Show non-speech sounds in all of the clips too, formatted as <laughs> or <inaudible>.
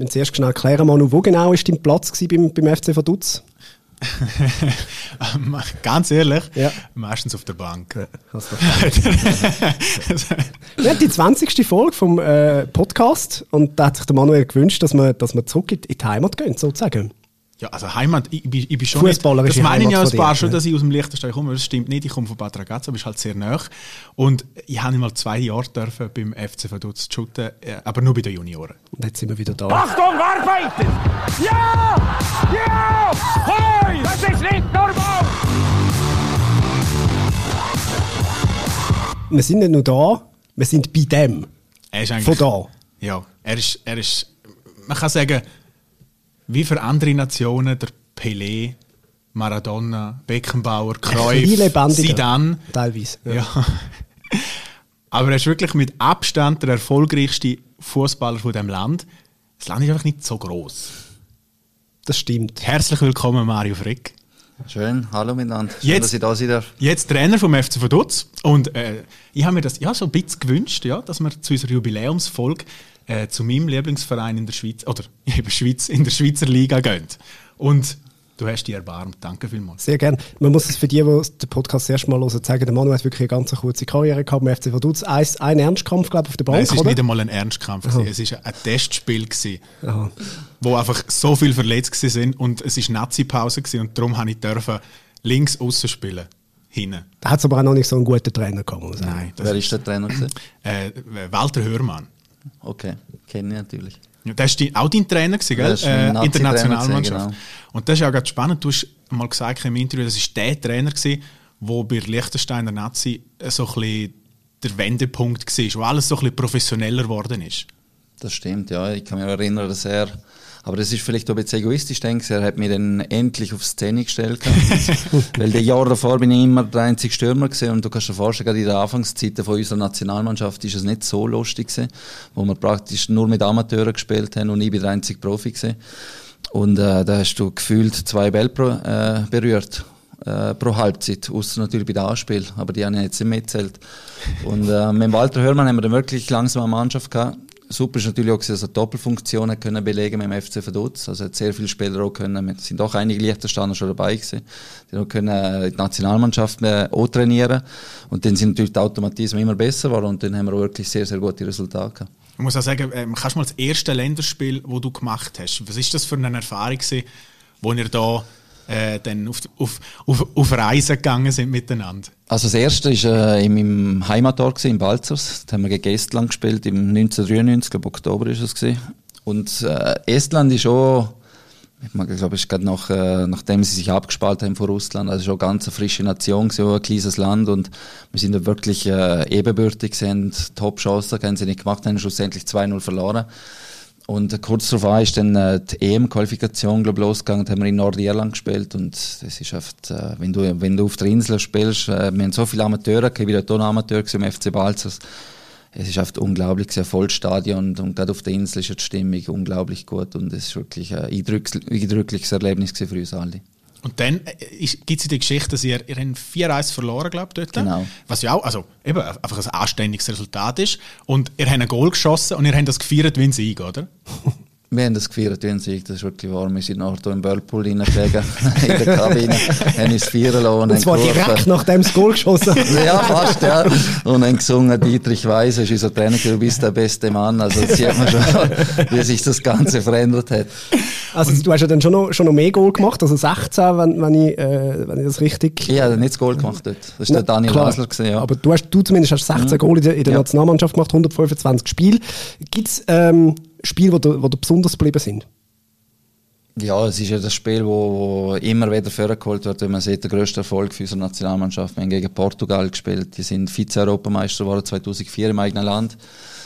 Wir müssen zuerst schnell klären, Manu, wo genau war dein Platz beim, beim FC Vaduz? <laughs> Ganz ehrlich, Ja. meistens auf der Bank. <laughs> Wir haben die 20. Folge vom äh, Podcast und da hat sich der Manuel gewünscht, dass wir, dass wir zurück in die Heimat gehen, sozusagen. Ja, also Heimat, ich, ich, bin- ich bin schon nicht, das meine ich ja ein von paar schon, dass ich aus dem Liechtenstein komme, das stimmt nicht, ich komme von Bad Ragaz, aber ist halt sehr nah. Und ich habe mal zwei Jahre dürfen beim FC Vaduz shooten, äh, aber nur bei den Junioren. Und jetzt sind wir wieder da. Achtung, arbeiten! Ja! Ja! Hoi! Das ist nicht normal! Wir sind nicht nur da, wir sind bei dem. Er ist eigentlich, Von da. Ja, er ist, er ist, man kann sagen, wie für andere Nationen, der Pelé, Maradona, Beckenbauer, Wie Cruyff. Zidane. Teilweise. Ja. <laughs> Aber er ist wirklich mit Abstand der erfolgreichste Fußballer von dem Land. Das Land ist einfach nicht so groß. Das stimmt. Herzlich willkommen, Mario Frick. Schön, hallo miteinander. Schön, Jetzt- dass ich da sein darf. Jetzt Trainer vom FC Vaduz. Und äh, ich habe mir das ja so ein bisschen gewünscht, ja, dass wir zu unserer Jubiläumsfolge äh, zu meinem Lieblingsverein in der Schweiz, oder <laughs> eben Schweiz, in der Schweizer Liga gehen. Und du hast dich erbarmt. Danke vielmals. Sehr gerne. Man muss es für die, die den Podcast das erste Mal hören, sagen, der Manuel hat wirklich eine ganz kurze Karriere gehabt beim FC Vaduz. Ein, ein Ernstkampf, glaube ich, auf der Bank, Nein, es war nicht einmal ein Ernstkampf. Es war ein Testspiel, gewesen, Aha. wo einfach so viel verletzt waren und es war Nazi-Pause gewesen und darum habe ich dürfen links außen spielen. Hinten. Da hat es aber auch noch nicht so einen guten Trainer gehabt. Nein, das Wer ist der Trainer? äh, Walter Hörmann. Okay, kenne ich natürlich. Ja, das war auch dein Trainer, gewesen, gell? Äh, Internationalmannschaft. gewesen, Und das ist ja gerade spannend. Du hast mal gesagt im Interview, das war der Trainer, gewesen, wo bei Liechtensteiner Nazi so ein bisschen der Wendepunkt war, wo alles so ein bisschen professioneller geworden ist. Das stimmt, ja. Ich kann mich erinnern, dass er, aber das ist vielleicht auch ein bisschen egoistisch, denke ich, er hat mich dann endlich auf Szene gestellt. <laughs> Weil die Jahre davor bin ich immer der einzige Stürmer gewesen und du kannst dir vorstellen, gerade in der Anfangszeit von unserer Nationalmannschaft ist es nicht so lustig gewesen, wo wir praktisch nur mit Amateuren gespielt haben und ich bin der einzige Profi gewesen. Und äh, da hast du gefühlt zwei Bälle pro, äh, berührt äh, pro Halbzeit, außer natürlich bei den Anspiel, aber die haben jetzt nicht mitzählt. Und äh, mit Walter Hörmann haben wir dann wirklich langsam eine Mannschaft gehabt. Super ist natürlich auch, dass er Doppelfunktionen können belegen mit dem FC Vaduz. Also hat sehr viele Spieler auch können, es sind auch einige Liechtensteiner schon dabei gewesen, die auch können äh, die Nationalmannschaft äh, auch trainieren. Und dann sind natürlich die Automatismen immer besser geworden und dann haben wir auch wirklich sehr, sehr gute Resultate gehabt. Ich muss auch sagen, ähm, kannst du mal das erste Länderspiel, das du gemacht hast, was ist das für eine Erfahrung gewesen, wo ihr da äh, dann auf, auf, auf, auf Reisen gegangen sind miteinander? Also das erste war äh, in meinem Heimatort in Balzers. Da haben wir gegen Estland gespielt im 1993, glaube Oktober ist es. Und äh, Estland ist auch, ich glaube ich, gerade nach, äh, nachdem sie sich abgespalten haben von Russland, also schon eine ganz frische Nation auch ein kleines Land und wir sind da wirklich äh, ebenbürtig, haben Top-Chancen, haben sie nicht gemacht, haben schlussendlich 2-0 verloren. Und kurz darauf ist dann äh, die EM-Qualifikation losgegangen, da haben wir in Nordirland gespielt und das ist oft, äh, wenn, du, wenn du auf der Insel spielst, äh, wir haben so viele Amateure, ich dort auch Amateur im FC Balzers, es ist oft unglaublich, es ist ein Vollstadion und, und gerade auf der Insel ist die Stimmung unglaublich gut und es ist wirklich ein eindrückliches Erlebnis für uns alle. Und dann gibt es die Geschichte, dass ihr, ihr habt 4-1 verloren, glaube ich, dort. Genau. Was ja auch, also eben einfach ein anständiges Resultat ist. Und ihr habt ein Goal geschossen und ihr habt das gefeiert wie ein Sieg, oder? <laughs> Wir haben das gefeiert ein Sieg, das ist wirklich wahr. Wir sind nachher hier im Whirlpool reingelegen, <laughs> in der Kabine, haben uns feiern lassen. Und zwar haben gerufen. direkt nachdem das Goal geschossen. <laughs> Ja, fast, ja. Und dann gesungen, Dietrich Weiss, ist unser Trainer, du bist der beste Mann. Also, sieht man schon, <laughs> wie sich das Ganze verändert hat. Also du hast ja dann schon noch, schon noch mehr Goal gemacht, also 16, wenn, wenn, ich, äh, wenn ich das richtig... Ich habe nicht das Goal gemacht dort. Das ist der Daniel. Hasler gewesen, ja. Mhm. Aber du, hast, du zumindest hast 16 Goal in der, in der Ja. Nationalmannschaft gemacht, 125 Spiele. Gibt es ähm, Spiele, die dir, besonders geblieben sind? Ja, es ist ja das Spiel, wo, wo immer wieder vorgeholt wird, wenn man sieht, der grösste Erfolg für unsere Nationalmannschaft. Wir haben gegen Portugal gespielt, die sind Vize-Europameister geworden 2004 im eigenen Land.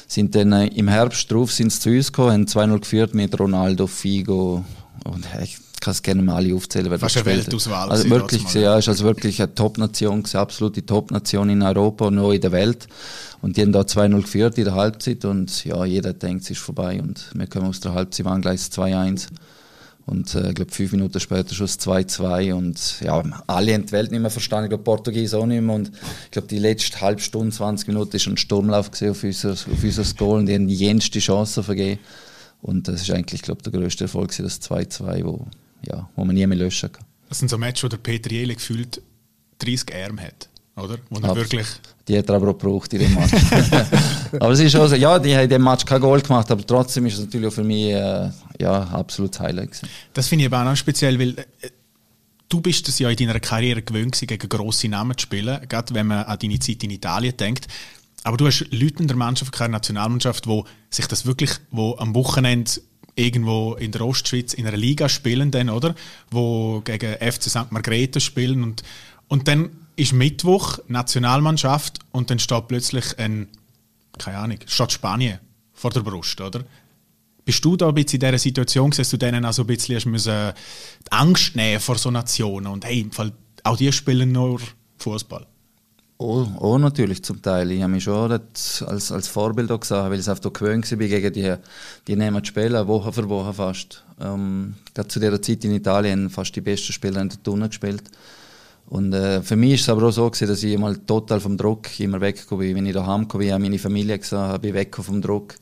Sind dann äh, im Herbst drauf sind zu uns gekommen, haben 2-0 geführt mit Ronaldo, Figo und äh, ich kann es gerne mal alle aufzählen, wer Fast das eine. Weltauswahl Also wirklich, ja, ist also wirklich eine Top-Nation, gewesen, absolute Top-Nation in Europa und auch in der Welt. Und die haben da 2-0 geführt in der Halbzeit und ja, jeder denkt, es ist vorbei und wir kommen aus der Halbzeit, waren gleich 2-1. Und äh, ich glaube, fünf Minuten später schon das 2-2. Und ja, alle haben die Welt nicht mehr verstanden. Ich glaube, Portugies auch nicht mehr. Und ich glaube, die letzte halbe Stunde, 20 Minuten, ist ein Sturmlauf auf unser, auf unser Goal. Und die haben die jenste Chance vergeben. Und das ist eigentlich, glaube ich, der größte Erfolg, das 2-2, wo, ja, wo man nie mehr löschen kann. Das sind so Matches, wo der Peter Jele gefühlt 30 Arme hat, oder? Wo er wirklich... Die hat er aber auch gebraucht in dem Match. <laughs> aber es ist schon so, ja, die haben in dem Match kein Goal gemacht, aber trotzdem ist es natürlich auch für mich äh, ja, absolutes Highlight gewesen. Das finde ich aber auch noch speziell, weil äh, du bist es ja in deiner Karriere gewöhnt gewesen, gegen grosse Namen zu spielen, gerade wenn man an deine Zeit in Italien denkt. Aber du hast Leute in der Mannschaft, keine Nationalmannschaft, wo sich das wirklich, wo am Wochenende irgendwo in der Ostschweiz in einer Liga spielen, dann, oder? Wo gegen FC St. Margrethe spielen und, und dann ist Mittwoch Nationalmannschaft und dann steht plötzlich ein, keine Ahnung, steht Spanien vor der Brust, oder? Bist du da ein bisschen in dieser Situation, dass du denen auch ein bisschen hast müssen, die Angst nehmen vor so Nationen und hey, im Fall, auch die spielen nur Fußball. Oh, oh, natürlich zum Teil. Ich habe mich schon als, als Vorbild auch gesehen, weil ich es einfach gewöhnt war, gegen die, die nehmen die Spiele, Woche für Woche fast. Ähm, gerade zu dieser Zeit in Italien fast die besten Spieler in der Tunnel gespielt. Und äh, für mich ist es aber auch so gewesen, dass ich mal total vom Druck immer weggekommen bin. Wenn ich daheim bin, habe meine Familie gesehen, habe ich weggekommen vom Druck.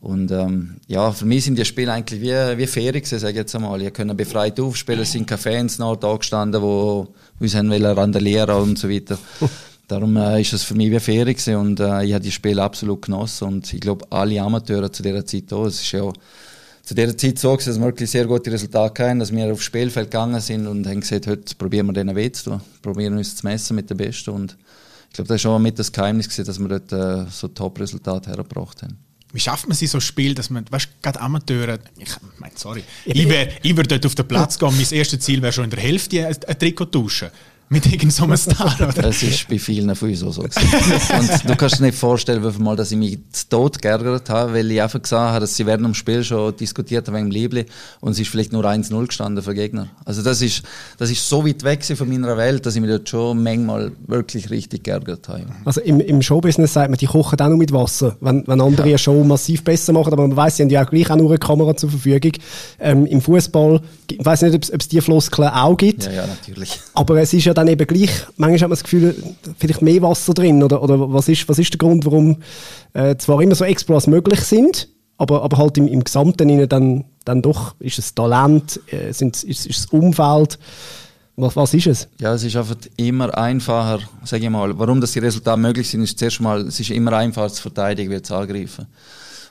Und ähm, ja, für mich sind die Spiele eigentlich wie, wie Ferien gewesen, sage ich jetzt einmal. Ich konnte befreit aufspielen, es sind keine Fans noch da gestanden, die uns haben randalieren und so weiter. <laughs> Darum äh, ist es für mich wie Ferien gewesen und äh, ich habe die Spiele absolut genossen und ich glaube, alle Amateure zu dieser Zeit auch. Es ist ja zu dieser Zeit so gewesen, dass wir wirklich sehr gute Resultate hatten, dass wir aufs Spielfeld gegangen sind und haben gesagt, heute probieren wir denen weh zu tun, probieren uns zu messen mit den Besten und ich glaube, das ist schon mit das Geheimnis gewesen, dass wir dort äh, so Top-Resultate hergebracht haben. Wie schafft man sich so ein Spiel, dass man, weißt du, gerade Amateure, ich meine, sorry, ich wäre ich wär dort auf den Platz gehen, mein erstes Ziel wäre schon in der Hälfte ein, ein Trikot tauschen. Mit irgendeinem so Star, oder? Das ist bei vielen von uns auch so. Und du kannst dir nicht vorstellen, wie viel Mal, dass ich mich zu Tod geärgert habe, weil ich einfach gesagt habe, dass sie während dem Spiel schon diskutiert haben wegen dem Liebling und es ist vielleicht nur 1-0 gestanden für Gegner. Also das ist, das ist so weit weg von meiner Welt, dass ich mich dort schon manchmal wirklich richtig geärgert habe. Also im, im Showbusiness sagt man, die kochen auch nur mit Wasser, wenn, wenn andere eine Show massiv besser machen, aber man weiß, sie haben ja auch gleich auch nur eine Kamera zur Verfügung. Ähm, Im Fußball, ich weiß nicht, ob es- ob es die Floskeln auch gibt, Ja, ja, natürlich. aber es ist ja dann eben gleich, manchmal hat man das Gefühl, vielleicht mehr Wasser drin, oder, oder was, ist, was ist der Grund, warum äh, zwar immer so Exploits möglich sind, aber, aber halt im, im Gesamten dann, dann doch, ist es Talent, äh, sind, ist, ist das Umfeld, was, was ist es? Ja, es ist einfach immer einfacher, sage ich mal. Warum dass die Resultate möglich sind, ist zuerst mal, es ist immer einfacher zu verteidigen, wie zu angreifen.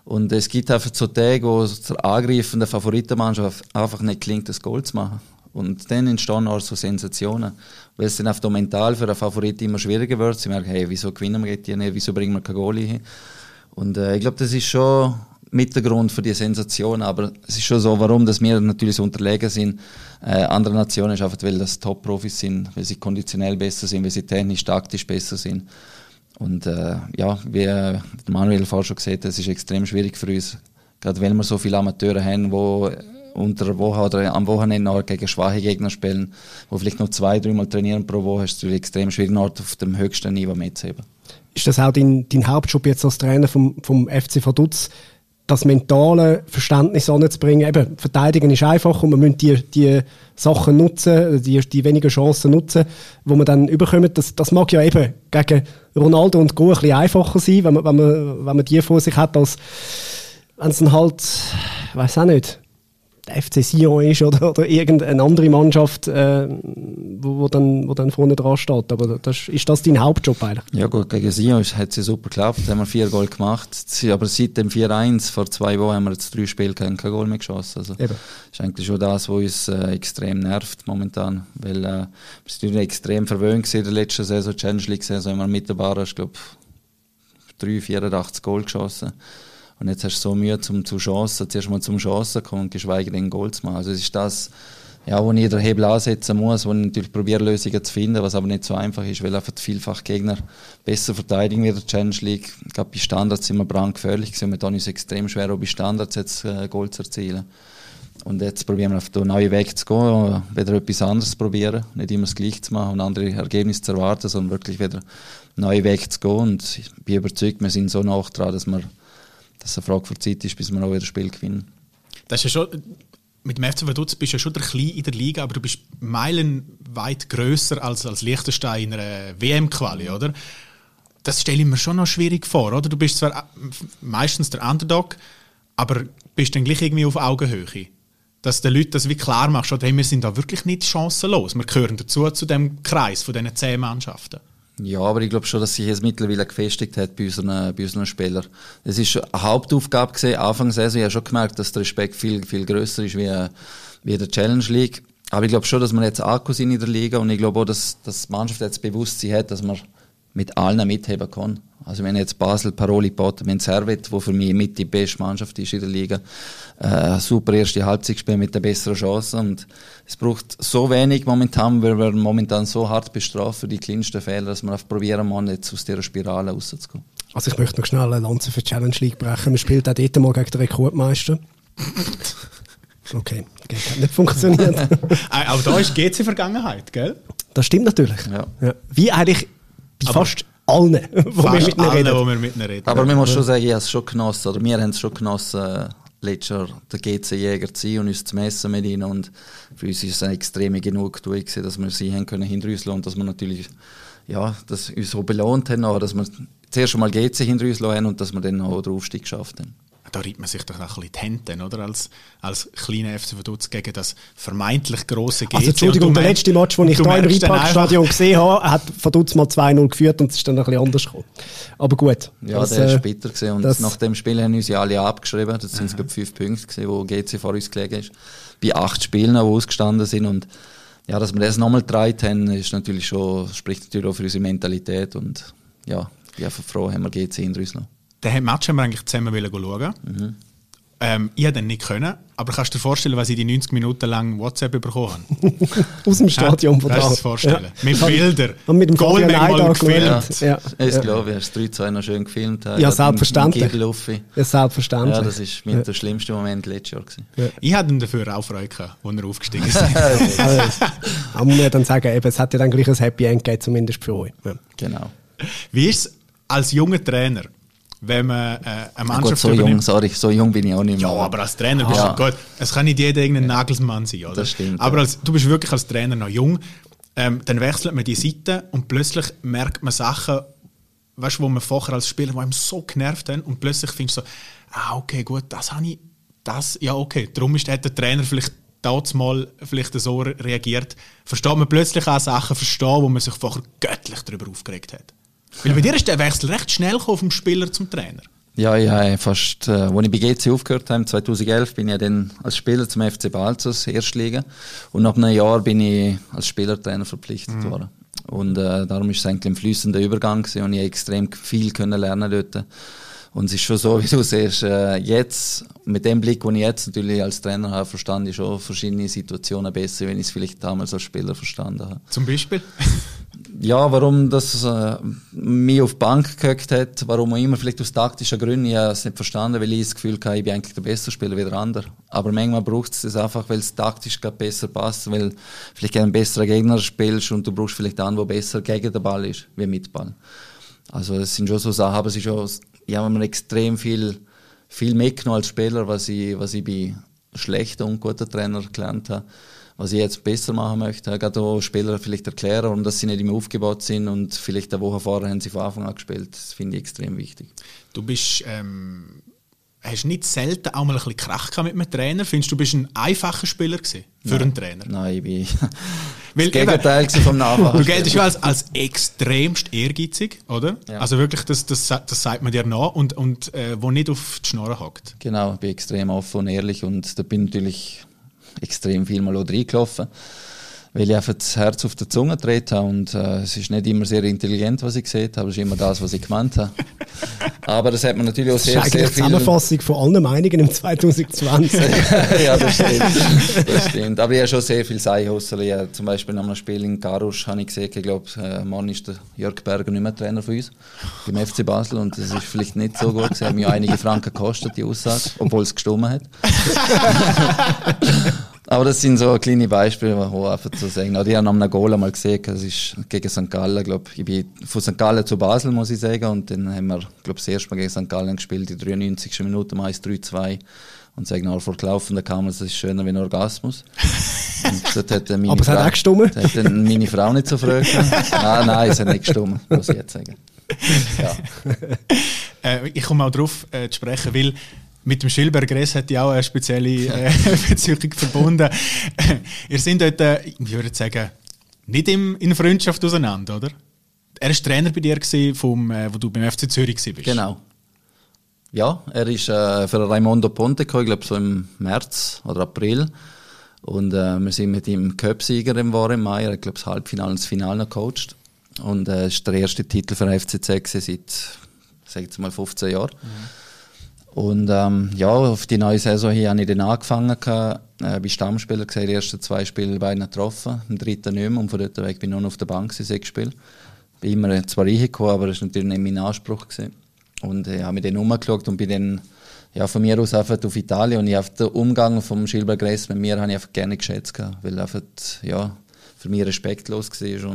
Und es gibt einfach so Tage, wo es der Angreifen der Favoritenmannschaft einfach nicht gelingt, das Goal zu machen. Und dann entstehen auch so Sensationen. Weil es dann einfach mental für den Favorit immer schwieriger wird. Sie merken, hey, wieso gewinnen wir die nicht, wieso bringen wir kein Goal hin? Und äh, ich glaube, das ist schon mit der Grund für die Sensation. Aber es ist schon so, warum dass wir natürlich so unterlegen sind. Äh, andere Nationen ist einfach, weil das Top-Profis sind, weil sie konditionell besser sind, weil sie technisch, taktisch besser sind. Und äh, ja, wie äh, Manuel vorher schon gesagt hat, es ist extrem schwierig für uns, gerade weil wir so viele Amateure haben, die unter der Woche oder am Wochenende noch gegen schwache Gegner spielen, wo vielleicht noch zwei, dreimal trainieren pro Woche, ist es extrem schwierig, noch auf dem höchsten Niveau mitzuheben. Ist das auch dein, dein Hauptjob jetzt als Trainer vom, vom FC Vaduz, das mentale Verständnis anzubringen? Eben, verteidigen ist einfach und man muss die, die Sachen nutzen, die, die wenigen Chancen nutzen, wo man dann überkommt. Das, das mag ja eben gegen Ronaldo und Go ein bisschen einfacher sein, wenn man, wenn man, wenn man die vor sich hat, als wenn es dann halt, ich weiß auch nicht, der FC Sion ist oder, oder irgendeine andere Mannschaft, äh, wo, wo, dann, wo dann vorne dran steht. Aber das, ist das dein Hauptjob eigentlich? Ja gut, gegen Sion ist- hat sie super geklappt, haben wir vier Goal gemacht. Aber seit dem 4-1 vor zwei Wochen haben wir jetzt drei Spiele kein, Goal mehr geschossen. Also Eben. ist eigentlich schon das, was uns äh, extrem nervt momentan. Weil äh, wir sind extrem verwöhnt in der letzten Saison, Challenge League Saison, haben wir mit der Bar, ich glaube, 3, 84 Goal geschossen. Und jetzt hast du so Mühe zum zu Chancen, zuerst mal zum Chancen kommen und geschweige denn Goal zu machen. Also es ist das, ja, wo ich den Hebel ansetzen muss, wo ich natürlich probiere, Lösungen zu finden, was aber nicht so einfach ist, weil einfach vielfach Gegner besser verteidigen wie der Challenge League. Ich glaube, bei Standards sind wir brandgefährlich gewesen. Wir tun uns extrem schwer, auch bei Standards jetzt äh, Goal zu erzielen. Und jetzt probieren wir auf den neuen Weg zu gehen, wieder etwas anderes zu probieren, nicht immer das Gleiche zu machen und andere Ergebnisse zu erwarten, sondern wirklich wieder neuen Weg zu gehen. Und ich bin überzeugt, wir sind so nah dran, dass, wir, dass es eine Frage der Zeit ist, bis wir auch wieder ein Spiel gewinnen. Das ist ja schon, mit dem FC Vaduz bist du ja schon der Klein in der Liga, aber du bist meilenweit grösser als, als Liechtenstein in einer WM-Quali, oder? Das stelle ich mir schon noch schwierig vor, oder? Du bist zwar äh, meistens der Underdog, aber bist dann gleich irgendwie auf Augenhöhe. Dass den Leuten das wie klar machst, oder, hey, wir sind da wirklich nicht chancenlos. Wir gehören dazu, zu dem Kreis von diesen zehn Mannschaften. Ja, aber ich glaube schon, dass sich jetzt mittlerweile gefestigt hat bei unseren, bei unseren Spielern. Es ist eine Hauptaufgabe gesehen, Anfang der Saison. Ich habe schon gemerkt, dass der Respekt viel, viel grösser ist wie, wie der Challenge League. Aber ich glaube schon, dass wir jetzt Akku sind in der Liga und ich glaube auch, dass, dass die Mannschaft jetzt Bewusstsein hat, dass man mit allen mitheben kann. Also wenn jetzt Basel, Paroli, Potter, wenn Servet, wo für mich mit die beste Mannschaft ist in der Liga, äh, super erste Halbzeit spielen mit der besseren Chance und es braucht so wenig momentan, weil wir momentan so hart bestrafen für die kleinsten Fehler, dass wir auf probieren müssen, jetzt aus dieser Spirale rauszukommen. Also ich möchte noch schnell eine Lanze für die Challenge League brechen. Man spielt auch dort mal gegen den Rekordmeister. Okay, das hat nicht funktioniert. <laughs> Äh, Auch da ist GC Vergangenheit, gell? Das stimmt natürlich. Ja. Wie eigentlich bei Aber fast allen, wo wir mit ihnen alle, reden. wo wir mit ihnen reden. Aber man muss schon sagen, ich habe es schon genossen, oder wir haben es schon genossen, letztes Jahr der GC-Jäger zu sein und uns zu messen mit ihnen. Und für uns ist es eine extreme Genugtuung dass wir sie haben können hinterrüsseln und dass wir natürlich, ja, dass uns so belohnt haben, aber dass wir zuerst einmal GC hinterrüsseln haben und dass wir dann auch den Aufstieg geschafft haben. Da reibt man sich doch noch ein bisschen die Hände, oder? Als, als kleiner FC Vaduz gegen das vermeintlich grosse GC. Also Entschuldigung, der letzte Match, den ich da im Rheinparkstadion gesehen habe, hat Verdutz mal 2-0 geführt und es ist dann ein bisschen anders gekommen. Aber gut. Ja, das, der äh, ist bitter gewesen. Und das- nach dem Spiel haben uns ja alle abgeschrieben. Das sind ich, fünf Punkte gewesen, wo GC vor uns gelegen ist. Bei acht Spielen, die ausgestanden sind. Und ja, dass wir das nochmal getragen haben, ist natürlich schon, spricht natürlich auch für unsere Mentalität. Und ja, ich bin einfach froh, haben wir GC in Russland. Den Match haben wir eigentlich zusammen schauen. Mhm. Ähm, ich hätte den nicht können, aber kannst du dir vorstellen, was ich die 90 Minuten lang WhatsApp bekommen habe? <laughs> aus dem Stadion von Kannst du da. dir das vorstellen? Ja. Mit Bildern. Und mit dem Fabian Goalmenge mal Eidar gefilmt. Ja, Das ja. glaube ich, hast du 3-2 noch schön gefilmt. Ja, Gerade selbstverständlich. Ja, selbstverständlich. Ja, das ist mit der schlimmste Moment letztes Jahr gewesen. Ich hatte ihn dafür auch Freude gehabt, als er aufgestiegen ist. <laughs> Also, aber muss man dann sagen, eben, es hat ja dann gleich ein Happy End gegeben, zumindest für euch. Ja. Genau. Wie ist es als junger Trainer, wenn man äh, eine Gut, Mannschaft so jung, sorry, so jung bin ich auch nicht mehr. Ja, aber als Trainer bist Ja. du gut. Es kann nicht jeder irgendein Nagelsmann sein, oder? Das stimmt, Aber ja. als, du bist wirklich als Trainer noch jung. Ähm, dann wechselt man die Seite und plötzlich merkt man Sachen, weißt, wo man vorher als Spieler, einem so genervt haben und plötzlich findest du so, ah, okay, gut, das habe ich, das, ja, okay. Darum ist, hat der Trainer vielleicht damals mal vielleicht so re- reagiert. Versteht man plötzlich auch Sachen verstehen, wo man sich vorher göttlich darüber aufgeregt hat. Weil bei dir ist der Wechsel recht schnell gekommen vom Spieler zum Trainer. Ja, ich habe fast, äh, als ich bei GC aufgehört habe, 2011, bin ich ja dann als Spieler zum FC Balzers Erstliga. Und nach einem Jahr bin ich als Spielertrainer verpflichtet worden. Und äh, darum ist es eigentlich ein fließender Übergang gewesen und ich habe extrem viel können lernen dort. Und es ist schon so, <laughs> wie du siehst, äh, jetzt, mit dem Blick, den ich jetzt natürlich als Trainer habe, verstand ich schon verschiedene Situationen besser, wenn ich es vielleicht damals als Spieler verstanden habe. Zum Beispiel. <laughs> Ja, warum das äh, mich auf die Bank gehockt hat, warum auch immer, vielleicht aus taktischen Gründen, ich habe es nicht verstanden, weil ich das Gefühl hatte, ich bin eigentlich der bessere Spieler wie der andere. Aber manchmal braucht es das einfach, weil es taktisch besser passt, weil vielleicht einen besseren Gegner spielst und du brauchst vielleicht einen, der besser gegen den Ball ist, wie mit Ball. Also es sind schon so Sachen, aber es ist schon, ich habe mir extrem viel, viel mitgenommen als Spieler, was ich, was ich bei schlechten und guten Trainer gelernt habe. Was ich jetzt besser machen möchte, gerade auch Spieler vielleicht erklären, warum dass sie nicht immer aufgebaut sind und vielleicht eine Woche vorher haben sie von Anfang an gespielt. Das finde ich extrem wichtig. Du bist, ähm, hast nicht selten auch mal ein bisschen Krach mit einem Trainer. Findest du, du bist ein einfacher Spieler gewesen für einen Trainer? Nein, ich bin <laughs> Weil das Gegenteil gewesen vom Nachfahren. Du geltest ja als, als extremst ehrgeizig, oder? Ja. Also wirklich, das, das, das sagt man dir nach und, und äh, wo nicht auf die Schnorren hockt. Genau, ich bin extrem offen und ehrlich und da bin natürlich extrem viel mal auch reingelaufen, weil ich einfach das Herz auf der Zunge gedreht habe und äh, es ist nicht immer sehr intelligent, was ich gesehen habe, es ist immer das, was ich gemeint habe. <laughs> Aber das hat man natürlich auch Das ist sehr, sehr viel... Zusammenfassung von allen Meinungen im 2020. <laughs> ja, das <laughs> stimmt. das stimmt. Aber ich habe schon sehr viel. Ich habe zum Beispiel nach einem Spiel in Garusch habe ich gesehen, ich glaube, äh, morgen ist der Jörg Berger nicht mehr Trainer von uns, beim FC Basel. Und das ist vielleicht nicht so gut. Hat mir auch einige Franken gekostet, die Aussage, obwohl es gestimmt hat. Aber das sind so kleine Beispiele, wo einfach zu sagen. Oder ich habe nach einem Goal einmal gesehen, das ist gegen St. Gallen, glaube ich. bin von St. Gallen zu Basel, muss ich sagen. Und dann haben wir, glaube das erste Mal gegen St. Gallen gespielt, die 93. Minute, meist 3-2. Und sagen auch vor laufender Kamera, das ist schöner wie ein Orgasmus. Und <laughs> hat meine Aber es hat auch gestimmt. das hat dann meine Frau nicht so früh <laughs> Ah, nein, es hat nicht gestimmt, muss ich jetzt sagen. Ja. Äh, ich komme auch darauf äh, zu sprechen, weil Mit dem Schilberg Gress hat ja auch eine spezielle äh, <laughs> Beziehung verbunden. Ihr seid dort, äh, ich würde sagen, nicht im, in Freundschaft auseinander, oder? Er war Trainer bei dir, gewesen, vom, äh, wo du beim FC Zürich warst. Genau. Ja, er ist äh, für Raimondo Ponte gekommen, ich glaube so im März oder April. Und äh, wir sind mit ihm Cup-Sieger im War im Mai. Er hat, glaube das Halbfinale und das Finale noch gecoacht. Und äh, ist der erste Titel für FCZ gewesen, seit, sag jetzt mal, 15 Jahren. Mhm. Und ähm, ja, auf die neue Saison hier habe ich dann angefangen. Äh, bin Stammspieler gesehen, die ersten zwei Spiele beide getroffen, im dritten nicht mehr. Und von dort weg bin ich nur noch auf der Bank, sechs Spiele. Bin immer zwar reingekommen, aber das war natürlich nicht mein Anspruch. Gewesen. Und ich habe mich dann umgeschaut und bin dann ja, von mir aus einfach auf Italien und ich habe den Umgang vom Gress mit mir habe ich einfach gerne geschätzt gehabt, weil einfach ja, für mich respektlos war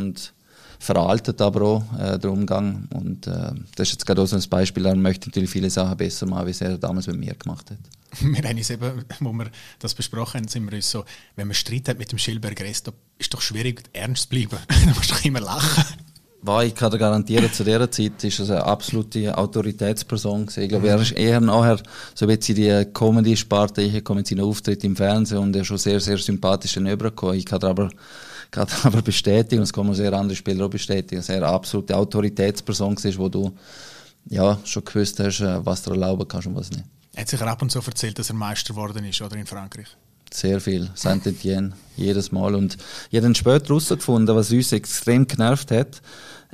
veraltet aber auch äh, der Umgang und äh, das ist jetzt gerade auch so ein Beispiel, er möchte natürlich viele Sachen besser machen, wie er damals mit mir gemacht hat. <laughs> Wir haben uns eben, wo wir das besprochen haben, sind wir uns so, wenn man Streit hat mit dem da ist doch schwierig ernst zu bleiben, <laughs> da musst du doch immer lachen. War, ich kann dir garantieren, zu dieser Zeit ist er eine absolute Autoritätsperson gewesen. Ich glaube, er ist eher nachher, so wie in die Comedy-Sparte gekommen, seinen Auftritt im Fernsehen und er ist schon sehr, sehr sympathisch rübergekommen. Ich kann aber, kann <laughs> aber bestätigen, und das kann man sehr andere Spieler auch bestätigen, dass er eine absolute Autoritätsperson ist, wo du, ja, schon gewusst hast, äh, was du erlauben kannst und was nicht. Er hat sich ab und zu erzählt, dass er Meister geworden ist, oder in Frankreich? Sehr viel. Saint-Etienne. Jedes Mal. Und ich habe dann später herausgefunden, was uns extrem genervt hat,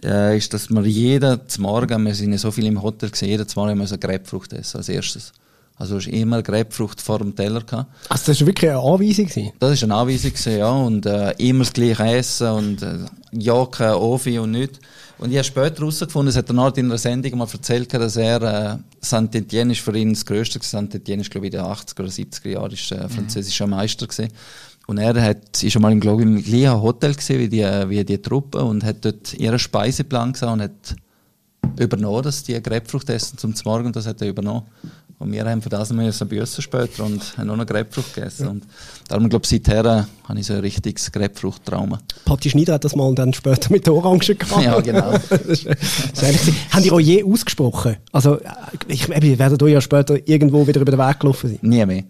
äh, ist, dass wir jeden Morgen, wir sind ja so viel im Hotel gesehen, jeden Morgen müssen Grapefrucht essen, als erstes. Also du hast immer Grapefrucht vor dem Teller gehabt. Also das war wirklich eine Anweisung? Gewesen? Das war eine Anweisung, gewesen, ja. Und äh, immer das gleiche Essen und äh, ja, kein Ofi und nichts. Und ich habe später herausgefunden, es hat er in einer Sendung mal erzählt, dass er, äh, Saint-Étienne ist für ihn das Größte. Saint-Étienne ist, glaube ich, in den 80er oder 70er Jahren, ist äh, französischer Meister gewesen. Und er hat, ist schon mal im, glaube ich, im gleichen Hotel gesehen wie die, wie die Truppe und hat dort ihren Speiseplan gesehen und hat übernommen, dass die Grapefrucht essen zum Morgen, das hat er übernommen. Und wir haben für das müssen büssen später und haben nur noch Grapefrucht gegessen. Ja. Und darum, glaube ich, seither äh, habe ich so ein richtiges Grapefrucht-Trauma. Patti Schneider hat das mal und dann später mit der Orange <laughs> gehabt. Ja, genau. <laughs> das haben die auch je ausgesprochen? Also, äh, ich, ich werde ja später irgendwo wieder über den Weg gelaufen sein. Nie mehr.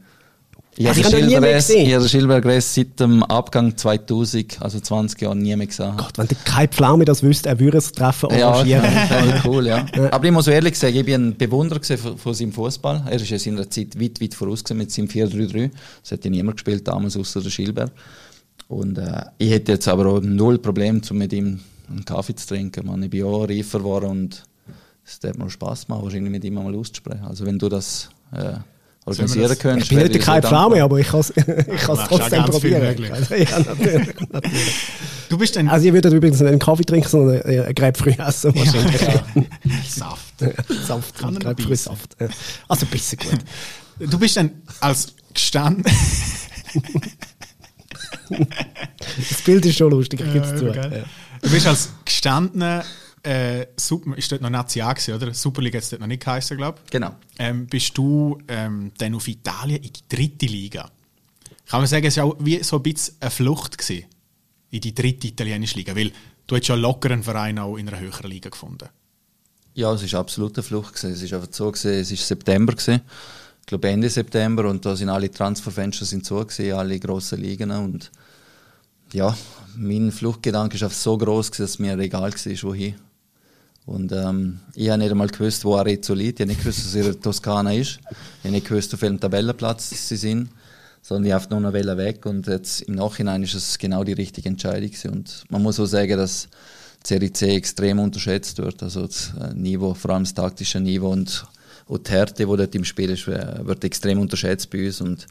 Ich habe den Schilberg Ress seit dem Abgang 2000, also 20 Jahren, nie mehr gesehen. Gott, wenn der kein Pflaume das wüsste, er würde es treffen arrangieren. Ja, cool, <laughs> ja. Aber ich muss ehrlich sagen, ich bin ein Bewunderer von, von seinem Fußball. Er ist ja in seiner Zeit weit, weit voraus mit seinem 4-3-3. Das hat ja niemand gespielt damals, außer der Schilberg. Und äh, ich hätte jetzt aber auch null Problem, um mit ihm einen Kaffee zu trinken. Man, ich bin auch reifer geworden und es hat mir Spaß gemacht, wahrscheinlich mit ihm einmal auszusprechen. Also wenn du das... Äh, organisieren können. Ich bin nicht kein Pflaume, aber ich kann es <laughs> ich trotzdem probieren. <laughs> ja, natürlich, <laughs> natürlich. Du bist ein also ihr würdet übrigens nicht einen Kaffee trinken, sondern ein Grapefruit essen wahrscheinlich. Ja. Saft. Saft, Grapefruit-Saft. Also ein bisschen gut. Du bist dann als gestanden... das Bild ist schon lustig, ich gebe es zu. Du bist als gestandener äh, Super, ist dort noch Nazi gewesen, oder? Superliga hat es dort noch nicht geheißen, glaube ich. Genau. Ähm, bist du ähm, dann auf Italien in die dritte Liga? Kann man sagen, es war auch wie so ein bisschen eine Flucht gewesen in die dritte italienische Liga, weil du hättest ja locker einen Verein auch in einer höheren Liga gefunden. Ja, es war absolut eine Flucht. Gewesen. Es war einfach so, gewesen, es war September. Gewesen. Ich glaube Ende September und da sind alle Transferfenster sind zu, gewesen, alle grossen Ligen und ja, mein Fluchtgedanke war so groß, dass es mir egal war, wohin. Und ähm, ich habe nicht einmal gewusst, wo Arezzo liegt. Ich habe nicht gewusst, dass er Toskana ist. Ich habe nicht gewusst, auf welchem Tabellenplatz sie sind. Sondern ich habe nur noch weg. Und jetzt im Nachhinein ist es genau die richtige Entscheidung. Und man muss auch sagen, dass Serie C extrem unterschätzt wird. Also das äh, Niveau, vor allem das taktische Niveau und auch die Härte, die dort im Spiel ist, äh, wird extrem unterschätzt bei uns. Und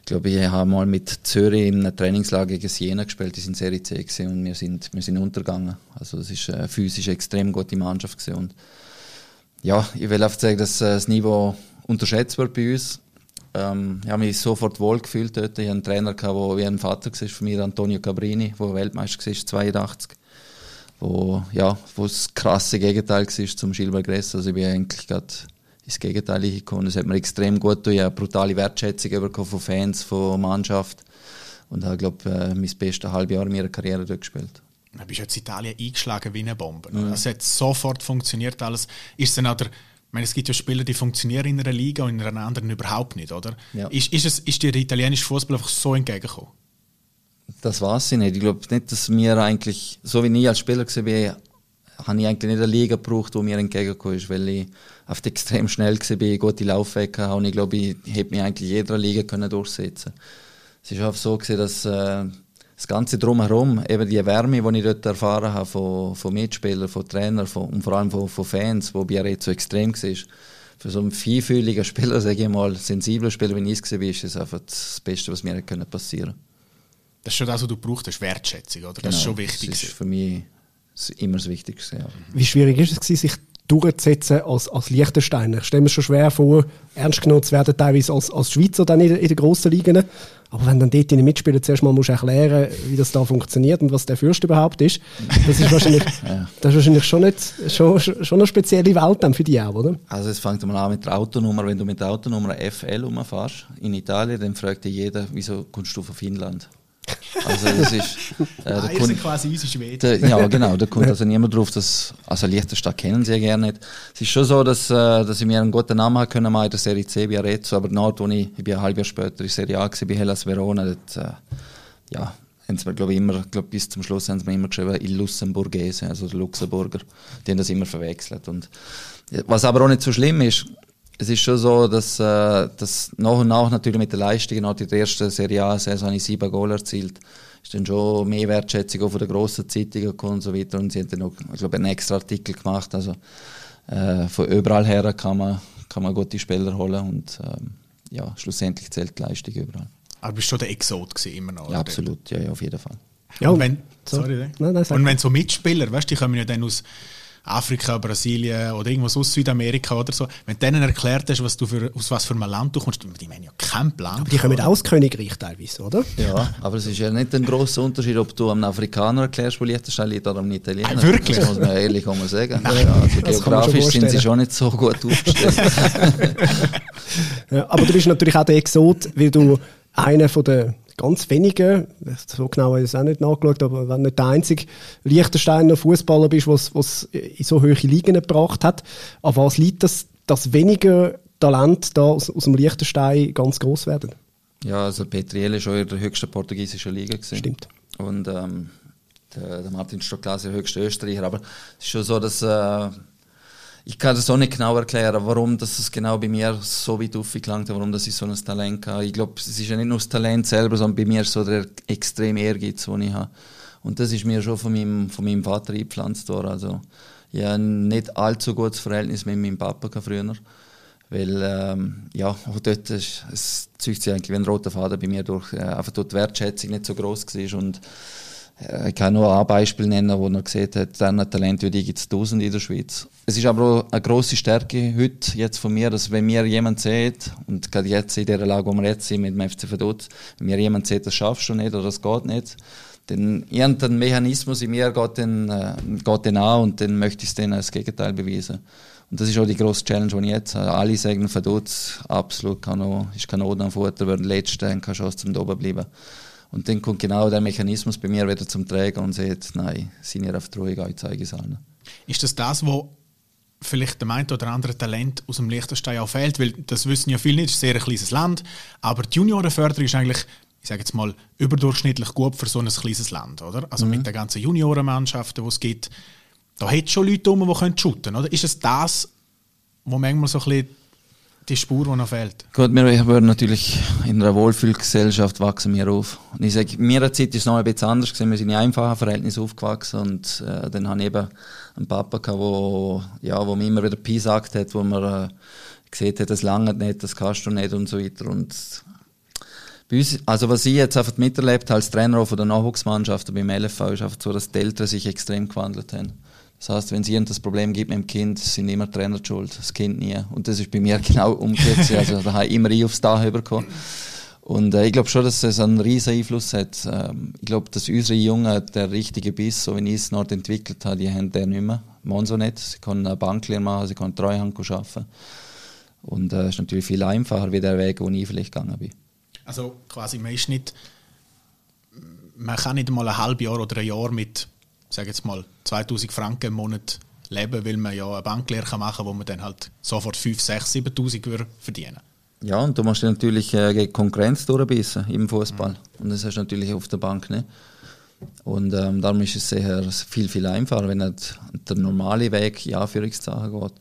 ich glaube, ich habe mal mit Zürich in einem Trainingslager gegen Siena gespielt, die sind Serie C und wir sind, wir sind untergegangen. Also es ist eine physisch extrem gute Mannschaft gewesen. und ja, ich will einfach sagen, dass äh, das Niveau unterschätzt wird bei uns. Ähm, ich habe mich sofort wohl gefühlt dort. Ich hatte einen Trainer, der wie ein Vater war von mir, Antonio Cabrini, der Weltmeister war, 82 wo, ja, wo das krasse Gegenteil war zum Gilbert Gress. Also ich bin eigentlich gerade ins Gegenteil gekommen. Es hat mir extrem gut getan. Ich habe brutale Wertschätzung bekommen von Fans, von Mannschaft. Und habe, glaube äh, mein bestes halbes Jahr in meiner Karriere dort gespielt. Du bist jetzt Italien eingeschlagen wie eine Bombe. Mhm. Es hat sofort funktioniert alles. Ist dann auch der, Ich meine, es gibt ja Spieler, die funktionieren in einer Liga und in einer anderen überhaupt nicht, oder? Ja. Ist, ist, es, ist dir der italienische Fußball einfach so entgegengekommen? Das weiß ich nicht. Ich glaube nicht, dass mir eigentlich, so wie ich als Spieler gesehen bin, habe ich eigentlich nicht eine Liga gebraucht, die mir entgegengekommen ist, weil ich oft extrem schnell war, gute Laufwege hatte und ich glaube, ich hätte mich eigentlich in jeder Liga können durchsetzen Es ist auch so gewesen, dass äh, das Ganze drumherum, eben die Wärme, die ich dort erfahren habe von, von Mitspielern, von Trainern von, und vor allem von, von Fans, wo bei so extrem war, für so einen feinfühligen Spieler, <laughs> sage ich mal, sensibler Spieler, wie ich es war, ist das einfach das Beste, was mir passieren Das ist schon das, was du brauchst, das ist Wertschätzung, oder? Das ist Genau, schon wichtig. Das ist für mich immer das Wichtigste. Ja. Wie schwierig ist es gewesen, sich durchzusetzen als, als Liechtensteiner? Ich stelle mir schon schwer vor, ernst genommen zu werden, teilweise als, als Schweizer dann in, in den grossen Ligen. Aber wenn dann dort deine Mitspieler zuerst mal musst erklären wie das da funktioniert und was der Fürst überhaupt ist, das ist wahrscheinlich, <laughs> das ist wahrscheinlich schon, nicht, schon, schon eine spezielle Welt dann für dich auch, oder? Also es fängt mal an mit der Autonummer. Wenn du mit der Autonummer FL umfährst in Italien, dann fragt dich jeder, wieso kommst du von Finnland? Also das ist... <laughs> Äh, ihr Kunde- quasi unsere Schweden. der, ja, <laughs> genau, da kommt also niemand drauf, dass, also Liechtenstein kennen sie ja gerne nicht. Es ist schon so, dass, äh, dass ich mir einen guten Namen haben können in der Serie C bei Arezzo, aber dort, wo ich, ich bin ein halbes Jahr später in Serie A gewesen, bei Hellas Verona, dort, äh, ja, haben sie mir, glaube ich, immer, glaub, bis zum Schluss haben sie mir immer geschrieben, Il Luxemburgese, also der Luxemburger. Die haben das immer verwechselt. Und, was aber auch nicht so schlimm ist, es ist schon so, dass, äh, dass nach und nach natürlich mit den Leistungen, auch in der ersten Serie A-Saison habe ich sieben Goal erzielt, ist dann schon mehr Wertschätzung auch von den grossen Zeitungen gekommen und so weiter. Und sie haben dann auch, ich glaube, einen extra Artikel gemacht. Also äh, von überall her kann man, kann man gute Spieler holen und ähm, ja, schlussendlich zählt die Leistung überall. Aber du bist schon der Exot gewesen, immer noch. Ja, oder? absolut, ja, ja, auf jeden Fall. Ja, und wenn, so. sorry, ne? Nein, nein, und wenn so Mitspieler, weißt du, die kommen ja dann aus Afrika, Brasilien oder irgendwas aus Südamerika oder so, wenn du denen erklärt hast, was du für, aus was für einem Land du kommst, die haben ja keinen Plan. Die kommen auch aus Königreich teilweise, oder? Ja, aber es ist ja nicht ein grosser Unterschied, ob du einem Afrikaner erklärst, wo Liechtenstein liegt, oder einem Italiener. Ah, wirklich? Das muss man ehrlich mal sagen. Ja, also geografisch sind sie schon nicht so gut aufgestellt. <laughs> Ja, aber du bist natürlich auch der Exot, weil du einer von den ganz wenigen, so genau habe ich es auch nicht nachgeschaut, aber wenn nicht der einzige Liechtensteiner Fußballer bist, was was in so hohe Ligen gebracht hat. An was liegt das, dass weniger Talent da aus, aus dem Liechtenstein ganz groß werden? ja, also Petriel ist schon in der höchsten portugiesischen Liga gewesen. Stimmt. Und ähm, der, der Martin Stocklase der höchste Österreicher. Aber es ist schon so, dass äh, ich kann das auch nicht genau erklären, warum das es genau bei mir so weit aufgelangt hat, warum das ich so ein Talent habe. Ich glaube, es ist ja nicht nur das Talent selber, sondern bei mir so der extreme Ehrgeiz, den ich habe. Und das ist mir schon von meinem, von meinem Vater eingepflanzt worden. Also, ein nicht allzu gutes Verhältnis mit meinem Papa früher. Weil, ähm, ja, auch dort ist, es sich eigentlich wie ein roter Faden bei mir durch, äh, einfach dort die Wertschätzung nicht so groß war und ich kann nur ein Beispiel nennen, wo er gesehen hat, dann Talent wie die gibt es tausend in der Schweiz. Es ist aber auch eine grosse Stärke heute jetzt von mir, dass wenn mir jemand sieht, und gerade jetzt in der Lage, wo wir jetzt sind mit dem FC Verdutz, wenn mir jemand sieht, das schaffst du nicht oder das geht nicht, dann irgendein Mechanismus in mir geht dann, äh, geht dann an und dann möchte ich es dann als Gegenteil beweisen. Und das ist auch die grosse Challenge, die ich jetzt habe. Alle sagen, Verdutz, absolut kann auch, ist kein Not am Futter, weil der Letzte hat keine Chance zum oben bleiben. Und dann kommt genau der Mechanismus bei mir wieder zum Träger und sagt, nein, sind ihr auf die Ruhe, ich zeige es allen. Ist das das, wo vielleicht dem einen oder anderen Talent aus dem Liechtenstein auch fehlt? Weil das wissen ja viele nicht, es ist ein sehr kleines Land, aber die Juniorenförderung ist eigentlich, ich sage jetzt mal, überdurchschnittlich gut für so ein kleines Land, oder? Also mit den ganzen Juniorenmannschaften, die es gibt, da hat es schon Leute rum, die können shooten, oder? Ist es das, wo manchmal so ein bisschen die Spur, die noch fehlt? Gut, wir werden natürlich in einer Wohlfühlgesellschaft wachsen wir auf. Und ich sage, in meiner Zeit ist es noch ein bisschen anders gewesen. Wir sind in einfachen Verhältnissen aufgewachsen und äh, dann habe ich eben einen Papa gehabt, wo, ja, wo mir immer wieder Pi gesagt hat, wo man äh, gesehen hat, das lange nicht, das kannst du nicht und so weiter. Und bei uns, also was ich jetzt einfach miterlebt als Trainer von der Nachwuchsmannschaft beim LFV, ist einfach so, dass die Eltern sich extrem gewandelt haben. Das heißt, wenn es irgendein Problem gibt mit dem Kind, sind immer die Trainer schuld, das Kind nie. Und das ist bei mir <laughs> genau umgekehrt. also da habe ich immer ich aufs Dach bekommen. Und äh, ich glaube schon, dass es einen riesen Einfluss hat. Ähm, ich glaube, dass unsere Jungen der richtige Biss, so wie ich es noch entwickelt habe, die haben den nicht mehr. Monzo nicht. Sie können eine Banklehre machen, sie können Treuhand arbeiten. Und es äh, ist natürlich viel einfacher wie der Weg, den ich vielleicht gegangen bin. Also quasi, man ist nicht, man kann nicht mal ein halbes Jahr oder ein Jahr mit, sage jetzt mal, 2000 Franken im Monat leben, weil man ja eine Banklehre machen kann, wo man dann halt sofort 5, 6, 7'000 würde verdienen Ja, und du musst natürlich äh, gegen Konkurrenz durchbissen im Fußball. Und das hast du natürlich auf der Bank nicht. Und ähm, darum ist es sehr viel, viel einfacher, wenn du der normale Weg in Anführungszeichen geht,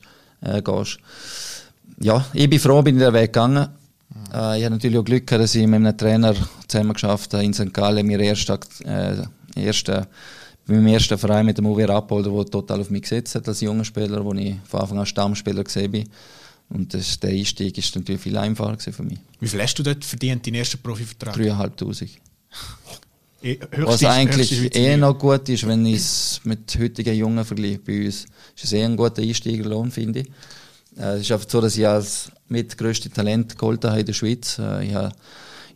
äh, gehst. Ja, ich bin froh, bin ich den Weg gegangen. Äh, ich habe natürlich auch Glück gehabt, dass ich mit einem Trainer zusammen geschafft habe in St. Gallen, mir erst, äh, erste, bei meinem ersten Verein mit dem Uwe Rappolder, der total auf mich gesetzt hat als junger Spieler, wo ich von Anfang an Stammspieler gesehen bin. Und das, der Einstieg ist natürlich viel einfacher für mich. Wie viel hast du dort verdient, deinen ersten Profivertrag? 3'500. Eh, Was eigentlich eh noch gut ist, wenn ich es mit heutigen Jungen vergleiche bei uns, ist es eh ein guter Einsteigerlohn, finde ich. Äh, es ist einfach so, dass ich als mitgrößte Talent geholt habe in der Schweiz. Äh, ich habe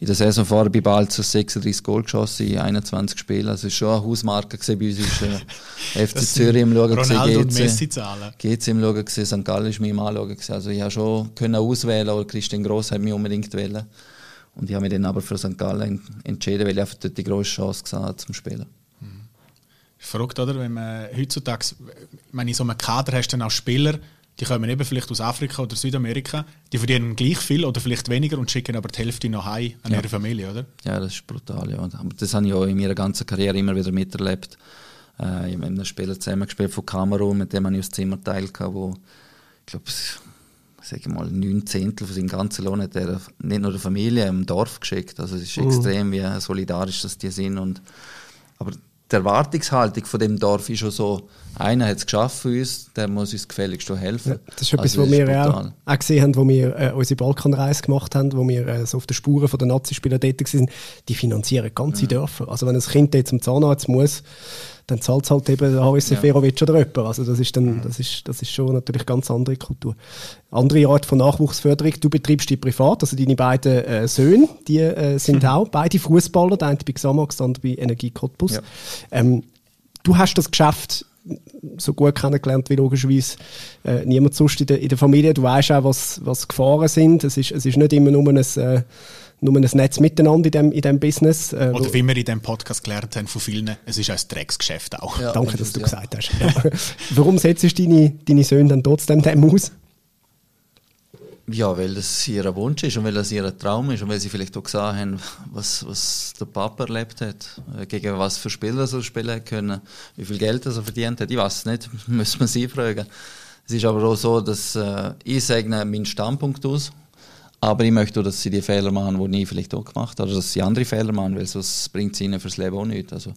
in der Saison vorher bei Balzer 36 Goal geschossen in 21 Spielen. Also es war schon eine Hausmarke bei uns. Ist, äh, <laughs> FC Zürich im Schauen Ronaldo und Messi zahlen. GC im Schauen gesehen, St. Gallen ist mir im Anschauen Also ich habe schon können auswählen, aber Christian Gross hat mich unbedingt wählen. Und ich habe mich dann aber für St. Gallen entschieden, weil ich einfach dort die grosse Chance gesehen habe zum Spielen. Mhm. Verrückt, oder? Wenn man heutzutage, ich meine, in so einem Kader hast du dann auch Spieler, die kommen eben vielleicht aus Afrika oder Südamerika, die verdienen gleich viel oder vielleicht weniger und schicken aber die Hälfte noch heim an ja. ihre Familie, oder? Ja, das ist brutal, ja. Aber das habe ich auch in meiner ganzen Karriere immer wieder miterlebt. Äh, ich habe mit einem Spieler zusammengespielt von Kamerun, mit dem habe ich das Zimmer teilt, wo ich glaube, sage mal, neun Zehntel von seinem ganzen Lohn hat er nicht nur der Familie, im Dorf geschickt. Also es ist uh. extrem, wie solidarisch das die sind. Und, aber die Erwartungshaltung von dem Dorf ist schon so, einer hat es geschafft für uns, der muss uns gefälligst helfen. Ja, das ist etwas, also, was wir auch, auch, gesehen haben, wo wir äh, unsere Balkanreise gemacht haben, wo wir äh, so auf den Spuren von den Nazispielern tätig sind. Die finanzieren ganze ja. Dörfer. Also wenn ein Kind jetzt zum Zahnarzt muss, dann zahlt es halt eben Haris Seferovic ja. oder jemand. Also das ist, dann, das, ist, das ist schon natürlich eine ganz andere Kultur. Andere Art von Nachwuchsförderung. Du betreibst die privat, also deine beiden äh, Söhne, die äh, sind mhm. auch beide Fußballer, der eine bei Xamax, der andere bei Energie Cottbus. Ja. Ähm, du hast das Geschäft so gut kennengelernt wie logischerweise äh, niemand sonst in der, in der Familie. Du weißt auch, was, was Gefahren sind. Es ist, es ist nicht immer nur ein, äh, nur ein Netz miteinander in dem, in dem Business. Äh, Oder wie wir in dem Podcast gelernt haben von vielen, es ist ein Drecksgeschäft auch. Ja, Danke, dass du ja. gesagt hast. <laughs> Warum setzt du deine, deine Söhne dann trotzdem dem aus? Ja, weil das ihr Wunsch ist und weil das ihr Traum ist und weil sie vielleicht auch gesehen haben, was, was der Papa erlebt hat, äh, gegen was für Spieler er spielen können, wie viel Geld er verdient hat. Ich weiß es nicht, <laughs> müssen wir sie fragen. Es ist aber auch so, dass äh, ich sage meinen Standpunkt aus, aber ich möchte auch, dass sie die Fehler machen, die ich vielleicht auch gemacht habe, oder dass sie andere Fehler machen, weil sonst bringt es ihnen fürs Leben auch nichts. Also,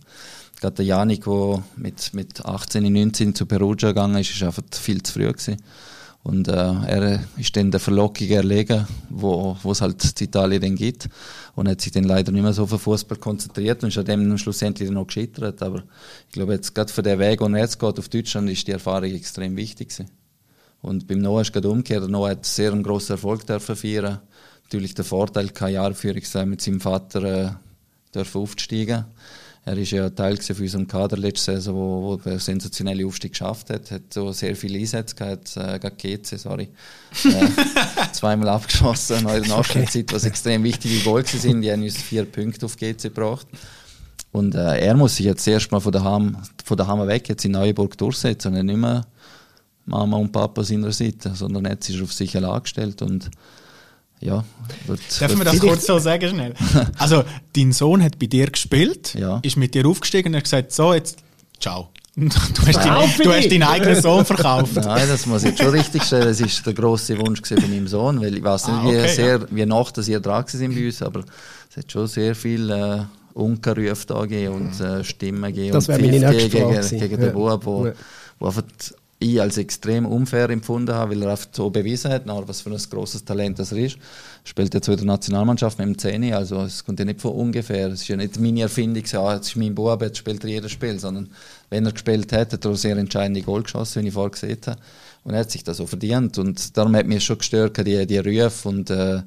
gerade der Janik, der mit, mit 18, 19 zu Perugia gegangen ist, ist einfach viel zu früh gewesen. Und äh, er ist dann der Verlockung erlegen, wo es halt in Italien dann gibt. Und hat sich dann leider nicht mehr so auf den Fußball konzentriert und ist an dem schlussendlich auch gescheitert. Aber ich glaube, jetzt gerade für den Weg, den er jetzt geht auf Deutschland, ist die Erfahrung extrem wichtig gewesen. Und beim Noah ist es gerade umgekehrt. Noah hat sehr einen grossen Erfolg dürfen feiern. Natürlich der Vorteil, keine Jahrführung mit seinem Vater äh, dürfen aufzusteigen. Er ist ja Teil von unserem Kader letzte Saison, wo, wo der sensationelle Aufstieg geschafft hat. Hat so sehr viele Einsätze gehabt, äh, GC, sorry. Äh, <laughs> zweimal abgeschossen in der Nachspielzeit, was extrem wichtige Goals sind. Die haben uns vier Punkte auf GC gebracht. Und äh, er muss sich jetzt erstmal von daheim, von daheim weg jetzt in Neuburg durchsetzen und nicht mehr Mama und Papa seiner Seite, sondern jetzt ist er auf sich allein gestellt und ja. Wird, Dürfen wir das kurz so sagen, schnell? <laughs> Also, dein Sohn hat bei dir gespielt, ja. ist mit dir aufgestiegen und hat gesagt, so, jetzt, ciao. <laughs> Du hast, deinen, du hast deinen eigenen Sohn verkauft. Nein, das muss ich jetzt schon richtig stellen. Das war der grosse Wunsch von meinem Sohn, weil ich weiß nicht, ah, okay, wie, sehr, ja. wie nach dass ihr dran sind bei uns, aber es hat schon sehr viel äh, Unkenrufe da gegeben und äh, Stimmen gegeben das und Pfiff gegen, gegen den Bub, wo, wo einfach ich als extrem unfair empfunden habe, weil er oft so bewiesen hat, was für ein großes Talent das er ist. Spielt jetzt so in der Nationalmannschaft mit dem Zehni, also es kommt ja nicht von ungefähr. Es ist ja nicht meine Erfindung, ah, jetzt ist mein Bub, jetzt spielt er jedes Spiel, sondern wenn er gespielt hat, hat er ein sehr entscheidende Goal geschossen, wie ich vorher gesehen habe. Und er hat sich das so verdient. Und darum hat mich schon gestört, die, die Rufe und äh,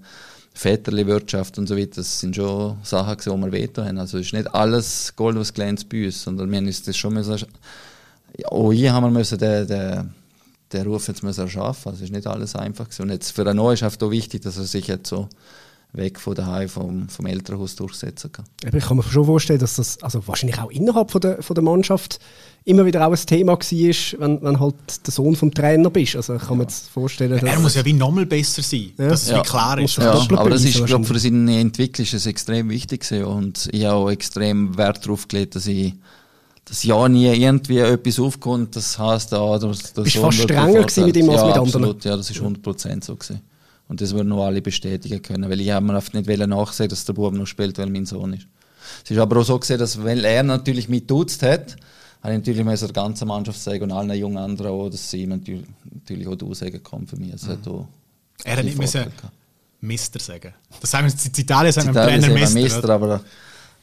Väterli-Wirtschaft und so weiter, das sind schon Sachen, die wir veto haben. Also es ist nicht alles Gold, was glänzt bei uns, sondern wir uns das schon mal auch hier haben wir müssen den, den, den Ruf jetzt müssen erschaffen. Also ist nicht alles einfach gewesen. Und jetzt für einen Neuen ist es auch wichtig, dass er sich jetzt so weg von daheim vom, vom Elternhaus durchsetzen kann. Aber ich kann mir schon vorstellen, dass das also wahrscheinlich auch innerhalb von der, von der Mannschaft immer wieder auch ein Thema war, wenn, wenn halt der Sohn vom Trainer bist. Also ich kann mir jetzt vorstellen, dass Er muss ja wie nochmal besser sein, Ja. dass es Ja. wie klar ist. Muss Ja, aber das ist, glaube für seine Entwicklung ist es extrem wichtig gewesen. und ich habe auch extrem Wert darauf gelegt, dass ich dass ja nie irgendwie etwas aufkommt, das heisst, da der, der Bist fast strenger gewesen mit ihm als ja, mit anderen? absolut, ja, das ist 100% so gewesen. Und das würden noch alle bestätigen können, weil ich habe mir oft nicht nachsehen, dass der Bub noch spielt, weil mein Sohn ist. Es ist aber auch so gesehen, dass weil er natürlich mit duzt hat, habe ich natürlich müssen der ganzen Mannschaft sagen und allen jungen anderen auch, dass sie ihm natürlich, natürlich auch die Aussagen kommen für mich. Es hat auch Er hat nicht müssen. Mister sagen. Das sagen wir in Italien, sagen wir Italien Trainer Mister. Meister, oder? aber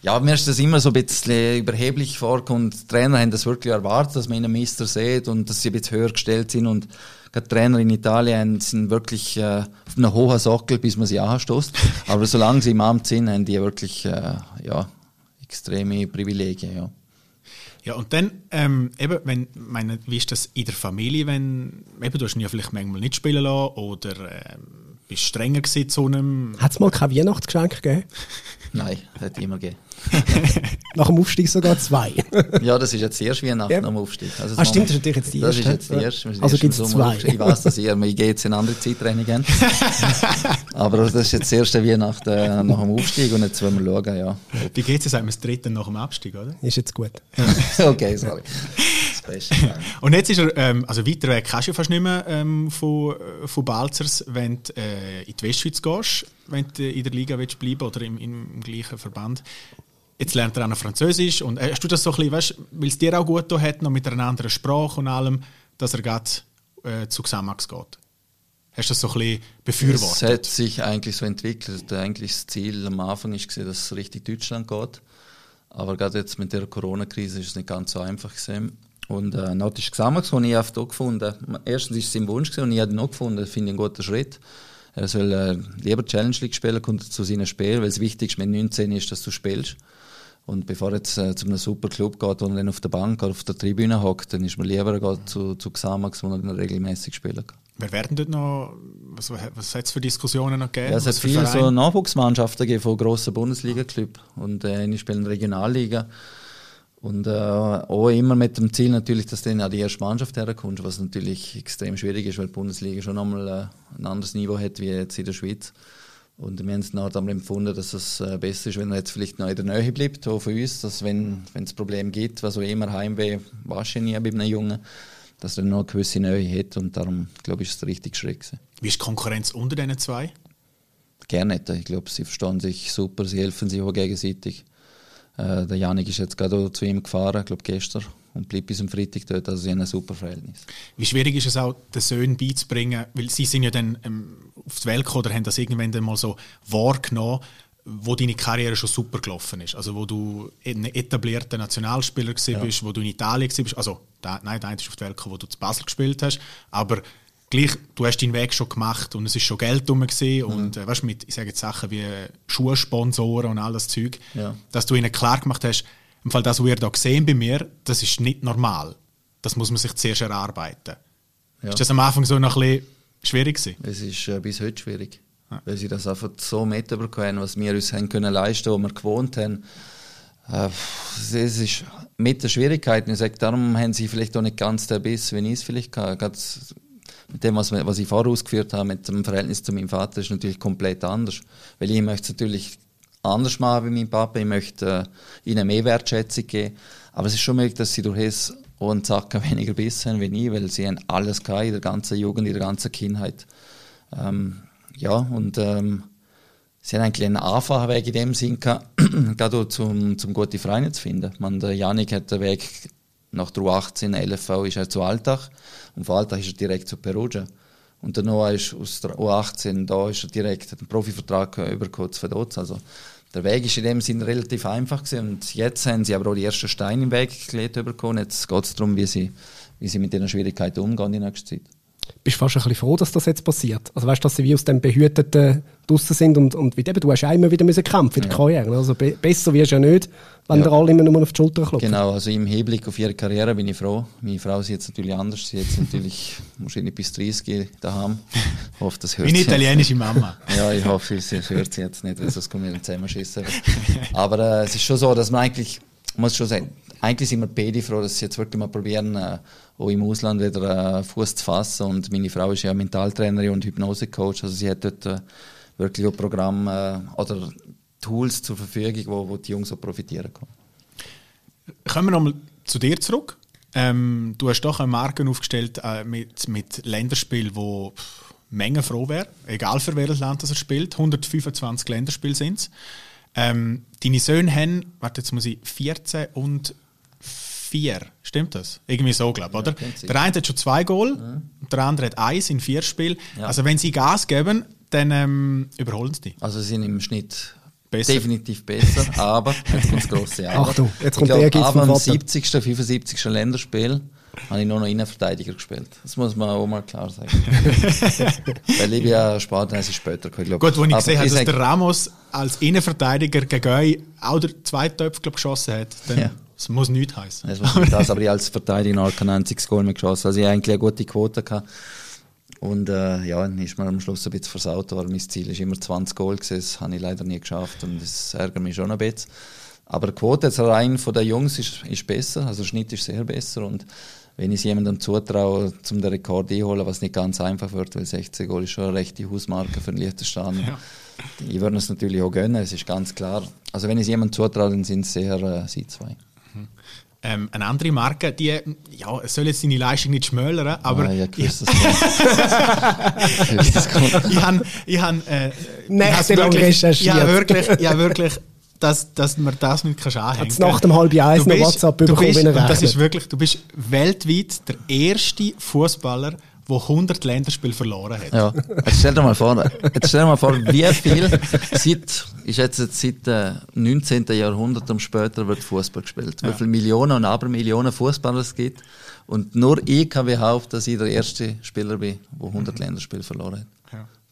ja, mir ist das immer so ein bisschen überheblich vorgekommen. Die Trainer haben das wirklich erwartet, dass man ihnen Meister sieht und dass sie ein bisschen höher gestellt sind. Und gerade die Trainer in Italien sind wirklich äh, auf einem hohen Sockel, bis man sie anstößt. <laughs> Aber solange sie im Amt sind, haben die wirklich äh, ja, extreme Privilegien. Ja. Ja, und dann, ähm, eben, wenn, meine, wie ist das in der Familie, wenn, eben, du hast ihn ja vielleicht manchmal nicht spielen lassen oder ähm, bist strenger gewesen zu einem, Hat es mal kein Weihnachtsgeschenk gegeben? <laughs> Nein, hat immer gegeben. <laughs> Nach dem Aufstieg sogar zwei. Ja, das ist jetzt die erste Weihnachten Ja. am Aufstieg. Also Ah, das stimmt, das ist natürlich jetzt die Das erste, ist jetzt die ja. erste. sind Also erst gibt's Sommer zwei. Ich weiß, dass ihr, ich gehe jetzt in andere Zeittraining gehen. <laughs> Aber das ist jetzt das erste Weihnachten äh, nach dem Aufstieg und jetzt wollen wir schauen, ja. wie geht's jetzt, sagen wir das dritte nach dem Abstieg, oder? Ist jetzt gut. <laughs> okay, sorry. <laughs> Und jetzt ist er, ähm, also weiter weg kannst du ja fast nicht mehr ähm, von, äh, von Balzers, wenn du äh, in die Westschweiz gehst, wenn du in der Liga willst bleiben oder im, im, gleichen Verband. Jetzt lernt er auch noch Französisch und äh, hast du das so ein bisschen, weißt, weil es dir auch gut hat, noch mit einer anderen Sprache und allem, dass er gerade äh, zu Xamax geht? Hast du das so ein bisschen Es befürwortet? hat sich eigentlich so entwickelt. Eigentlich das Ziel am Anfang gesehen, dass es richtig Deutschland geht. Aber gerade jetzt mit der Corona-Krise ist es nicht ganz so einfach gesehen. Und äh, noch ist Xamax, den ich oft auch gefunden Erstens ist es sein Wunsch und ich habe ihn auch gefunden, finde ich einen guten Schritt. Er soll äh, lieber Challenge League spielen, kommt zu seinen Spielen, weil das Wichtigste mit 19 ist, dass du spielst. Und bevor er jetzt äh, zu einem super Club geht, wo er dann auf der Bank oder auf der Tribüne hockt, dann ist mir lieber, er geht zu, zu Xamax, wo er dann regelmäßig spielen kann. Wer werden dort noch, was, was hat es für Diskussionen noch gegeben? Ja, es Was hat viele so? Nachwuchsmannschaften gegeben von grossen Bundesliga-Clubs und äh, eine spielen Regionalliga. Und äh, auch immer mit dem Ziel natürlich, dass du dann auch die erste Mannschaft herkommst, was natürlich extrem schwierig ist, weil die Bundesliga schon nochmal äh, ein anderes Niveau hat wie jetzt in der Schweiz. Und wir haben es nachher dann empfunden, dass es äh, besser ist, wenn er jetzt vielleicht noch in der Nähe bleibt, auch für uns, dass wenn wenn es Probleme gibt, was auch immer Heimweh wahrscheinlich bei einem Jungen, dass er noch eine gewisse Nähe hat und darum, glaube ich, ist es der richtige Schritt gewesen. Wie ist die Konkurrenz unter diesen zwei? Gerne nicht. Ich glaube, sie verstehen sich super, sie helfen sich auch gegenseitig. Äh, der Janik ist jetzt gerade zu ihm gefahren, ich glaube gestern, und bleibt bis am Freitag dort. Also sie haben ein super Verhältnis. Wie schwierig ist es auch, den Söhnen beizubringen, weil sie sind ja dann ähm, auf die Welt gekommen oder haben das irgendwann dann mal so wahrgenommen, wo deine Karriere schon super gelaufen ist. Also wo du ein etablierter Nationalspieler gewesen bist, wo du in Italien bist. Also nein, der eine ist auf die Welt gekommen, wo du zu Basel gespielt hast. Aber gleich, du hast deinen Weg schon gemacht und es ist schon Geld rum gewesen und äh, weißt, mit, ich sage jetzt Sachen wie Schuhsponsoren und all das Zeug, Ja. dass du ihnen klar gemacht hast, im Fall das, was ihr da gesehen bei mir, das ist nicht normal. Das muss man sich zuerst erarbeiten. Ja. Ist das am Anfang so noch ein bisschen schwierig gewesen? Es ist äh, bis heute schwierig, Ja. weil sie das einfach so mitbekommen, was wir uns haben können leisten, was wir gewohnt haben. Äh, es ist mit der Schwierigkeit. Ich sage, darum haben sie vielleicht auch nicht ganz den Biss, wie ich es vielleicht hatte. Mit dem, was, was ich vorher ausgeführt habe, mit dem Verhältnis zu meinem Vater, ist natürlich komplett anders. Weil ich möchte es natürlich anders machen wie mein Papa. Ich möchte äh, ihnen mehr Wertschätzung geben. Aber es ist schon möglich, dass sie durch es einen Zacken <laughs> weniger Biss haben wie ich, weil sie haben alles gehabt in der ganzen Jugend, in der ganzen Kindheit. Ähm, ja, und ähm, sie haben eigentlich einen einfachen Weg in dem Sinn gehabt, <clears throat> gerade zum, zum gute Vereine zu finden. Man, der Janik hat den Weg nach der U18, LFV ist er zu Alltag und von Alltag ist er direkt zu Perugia. Und der Noah ist aus der U18, da ist er direkt, einen Profivertrag übergekommen zu Vaduz. Also der Weg ist in dem Sinn relativ einfach gewesen. und jetzt haben sie aber auch die ersten Steine im Weg gelegt bekommen. Jetzt geht es darum, wie sie, wie sie mit diesen Schwierigkeiten umgehen in nächster Zeit. bist du fast ein bisschen froh, dass das jetzt passiert. Also weißt du, dass sie wie aus dem Behüteten draussen sind und, und wie eben, du hast ja immer wieder müssen kämpfen in der Karriere. Also be besser wirst du ja nicht, wenn Ja. der alle immer nur auf die Schulter klopft. Genau, also im Hinblick auf ihre Karriere bin ich froh. Meine Frau sieht es natürlich anders. Sie jetzt natürlich <laughs> wahrscheinlich bis 30 daheim. Ich hoffe, das hört Meine sie jetzt. italienische Mama. Ja, ich hoffe, sie hört sie jetzt nicht, weil sonst kommen wir zusammenschießen. Aber äh, es ist schon so, dass man eigentlich, muss schon sagen, eigentlich sind wir beide froh, dass sie jetzt wirklich mal probieren, äh, auch im Ausland wieder äh, Fuß zu fassen. Und meine Frau ist ja Mentaltrainerin und Hypnosecoach, also sie hat dort äh, wirklich auch Programm äh, oder Tools zur Verfügung, wo, wo die Jungs auch profitieren können. Kommen wir nochmal zu dir zurück. Ähm, du hast doch eine Marke aufgestellt äh, mit, mit Länderspielen, wo pff, Menge froh wäre, egal für welches Land das er spielt. 125 Länderspiele sind es. Ähm, deine Söhne haben, warte, jetzt muss ich, 14 und 4. Stimmt das? Irgendwie so, glaube ich, oder? sein. Der eine hat schon zwei Goal, und der andere hat eins in vier Spielen. Ja. Also, wenn sie Gas geben, dann ähm, überholen sie dich. Also sie sind im Schnitt Besser. definitiv besser, <laughs> aber jetzt kommt das grosse Aber. Achtung, jetzt ich kommt glaub, der Ehrgeiz ab vom dem Vater. 70., 75. Länderspiel habe ich nur noch Innenverteidiger gespielt. Das muss man auch mal klar sagen. <laughs> Weil ich bin ja Sportler, es ist später gekommen, ich glaub. Gut, wo ich Aber gesehen habe, dass der Ramos als Innenverteidiger gegen euch auch der zweite Töpf glaub, geschossen hat, dann Ja. das muss nichts heißen. Das war nicht <laughs> das, aber ich als Verteidiger noch kein einziges Goal mehr geschossen. Also ich habe eigentlich eine gute Quote gehabt. Und äh, ja, dann ist mir am Schluss ein bisschen versaut worden. Mein Ziel ist immer 20 Goal gewesen. Das habe ich leider nie geschafft und das ärgert mich schon ein bisschen. Aber die Quote jetzt rein von den Jungs ist, ist besser, also der Schnitt ist sehr besser und wenn ich es jemandem zutraue, zum den Rekord einholen, was nicht ganz einfach wird, weil 16 Goal ist schon eine rechte Hausmarke für den Liechtenstein. Ja. Ich würde es natürlich auch gönnen, es ist ganz klar. Also wenn ich es jemandem zutraue, dann sind es eher äh, sie zwei. Ähm, eine andere Marke, die, ja, soll jetzt deine Leistung nicht schmälern, aber ah, ja, <laughs> kommt. Ich das ich habe ich hab, äh, Nächtelang recherchiert. Habe wirklich, ich hab wirklich dass, dass man das nicht kannst anhängen Hat's nach dem halben Eins Du noch WhatsApp bekommen, bist, wenn er Das ist wirklich, du bist weltweit der erste Fußballer, der 100 Länderspiele verloren hat. Ja, jetzt stell dir mal vor, jetzt stell dir mal vor, wie viel seit, ist jetzt seit äh, 19. Jahrhundert und später wird Fußball gespielt. Wie viele Millionen und Abermillionen Fußballer es gibt. Und nur ich kann behaupten, dass ich der erste Spieler bin, der 100 Länderspiele verloren hat.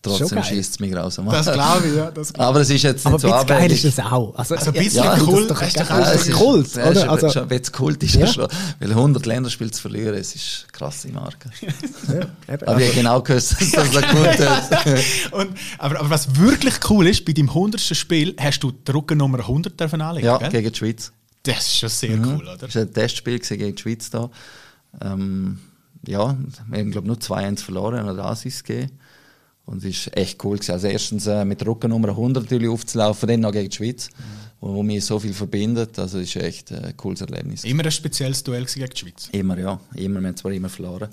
Ja. Trotzdem Schon geil. schießt es mich grausam Das an. glaube ich, ja. Das <laughs> glaub Aber es ist jetzt Aber nicht ein so bisschen geil ist das auch. Also, Also ein bisschen ja, das cool, ist doch ist doch Das ist so- Kult, Ja, oder? Also, schon, wenn es Kult ist, Ja. ja. schon. Weil 100 Länderspiele zu verlieren, es ist eine krasse Marke. <laughs> ja, eben, Aber ich habe genau gewusst, dass das so gut ist. <laughs> Und, aber, aber was wirklich cool ist, bei deinem 100. Spiel hast du die Ruckennummer 100 dürfen anlegen, Ja, gell? gegen die Schweiz. Das ist schon sehr cool, oder? Das war ein Testspiel gegen die Schweiz da. Ähm, ja, wir haben, glaube ich, nur 2-1 verloren, haben einen Assist gegeben. Und es war echt cool. Gewesen. Also erstens äh, mit der Ruckennummer 100 natürlich aufzulaufen, dann noch gegen die Schweiz, wo, wo mich so viel verbindet. Also es ist echt äh, ein cooles Erlebnis. Immer ein spezielles Duell gegen die Schweiz. Immer, ja. Immer, wir haben zwar immer verloren.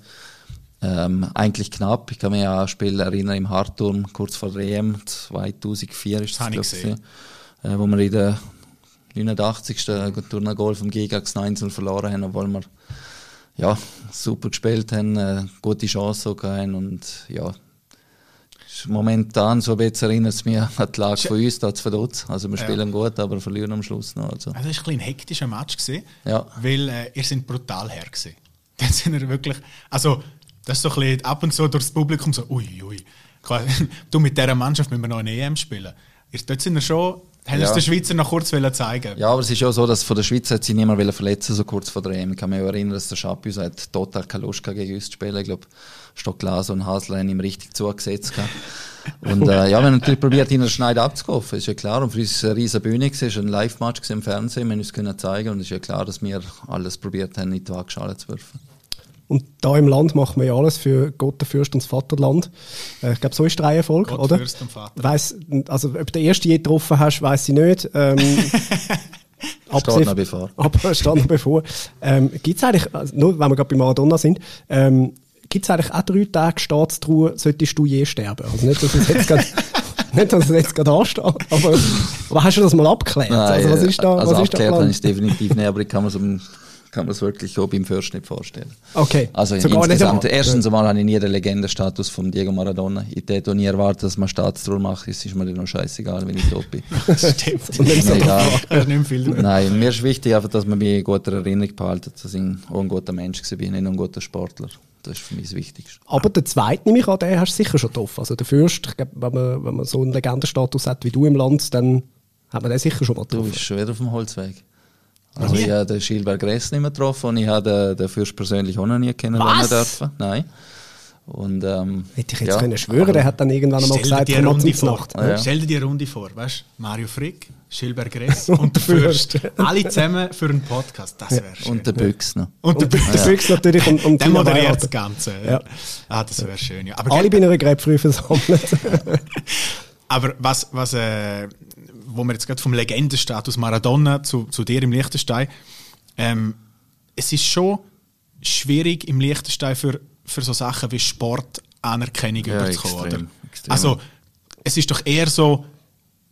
Ähm, eigentlich knapp. Ich kann mich an ein Spiel erinnern im Hartturm, kurz vor der EM, 2004 ist das, habe ich gesehen. äh, wo wir in der 89. durch einen Goal vom Gigax 9 verloren haben, obwohl wir ja, super gespielt haben, äh, gute Chance sogar haben und ja, momentan so bisschen erinnert es mich an die Lage von uns, da zu verdutzt. Also wir Ja. spielen gut, aber verlieren am Schluss noch. Also. Also das war ein, ein hektischer Match, gewesen, Ja. weil äh, ihr seid brutal her gewesen. <laughs> Dann sind ihr wirklich, also das ist so ein bisschen ab und zu durchs Publikum so, ui, ui. <laughs> Du, mit dieser Mannschaft müssen wir noch eine EM spielen. Dort sind wir schon, haben Ja. den Schweizer noch kurz zeigen Ja, aber es ist ja so, dass von der Schweiz hat sich niemand verletzen so kurz vor der EM. Ich kann mich erinnern, dass der Schapius hat total keine Lust gegen uns zu spielen. Ich glaube, Stockglas und Hasler haben ihm richtig zugesetzt. Und äh, ja, wir haben natürlich probiert, ihn in der Schneide abzukaufen, ist ja klar. Und für uns eine riesige Bühne, es war ein Live-Match im Fernsehen, wir haben uns können zeigen und es ist ja klar, dass wir alles probiert haben, in die Waagschale zu werfen. Und da im Land machen wir ja alles für Gott, der Fürst und das Vaterland. Äh, ich glaube, so ist die Reihenfolge, Gott, oder? Fürst und Vaterland. Weiss, also, ob du den ersten je getroffen hast, weiß ich nicht. Ähm, <laughs> abgesehen- noch bevor. <laughs> Aber steht noch bevor. Ähm, gibt's eigentlich, also nur wenn wir gerade bei Maradona sind, ähm, gibt's eigentlich auch drei Tage Staatstruhe, solltest du je sterben? Also nicht, dass es jetzt gerade, <laughs> nicht, dass es jetzt gerade ansteht, aber, aber hast du das mal abgeklärt? also, was ist da, also was ist da abgeklärt habe ich es definitiv nicht, aber ich kann mir so kann man es wirklich auch beim Fürst nicht vorstellen. Okay. Also Sogar insgesamt, erstens einmal habe ich nie den Legendenstatus von Diego Maradona. Ich hätte nie erwartet, dass man Staatstour macht. Es ist mir dann noch scheißegal, wenn ich tot bin. <laughs> Stimmt. Und dann so <laughs> nicht mehr viel. Nein, mir ist wichtig, einfach, dass man mich in guter Erinnerung behalten, dass ich auch ein guter Mensch war, nicht nur ein guter Sportler. Das ist für mich das Wichtigste. Aber der zweite, nehme ich an, den hast du sicher schon getroffen. Also der Fürst, ich glaub, wenn man, wenn man so einen Legendenstatus hat wie du im Land, dann hat man den sicher schon mal Du getroffen. bist schon wieder auf dem Holzweg. Also nie? ich habe den Gilbert Gress nicht mehr getroffen und ich habe den, den Fürst persönlich auch noch nie kennenlernen dürfen. Nein. Und, ähm, Hätte ich jetzt ja, können schwören, der hat dann irgendwann dir gesagt, die mal Runde vor. Nacht. Ja. Stell dir die Runde vor, weißt Mario Frick, Gilbert Gress <laughs> und der Fürst. <laughs> Alle zusammen für einen Podcast. Das wäre schön. und der Büchsner. Und der Und der Büchs natürlich und, und <laughs> Der moderiert das Ganze. Ja. Ah, das wäre schön. Ja. Aber, Alle bei einer Gräbfrüh versammelt. aber was, was äh, wo wir jetzt gerade vom Legendenstatus Maradona zu, zu dir im Liechtenstein, ähm, es ist schon schwierig im Liechtenstein für, für so Sachen wie Sportanerkennung Ja, überzukommen. extrem, oder? extrem. Also, es ist doch eher so,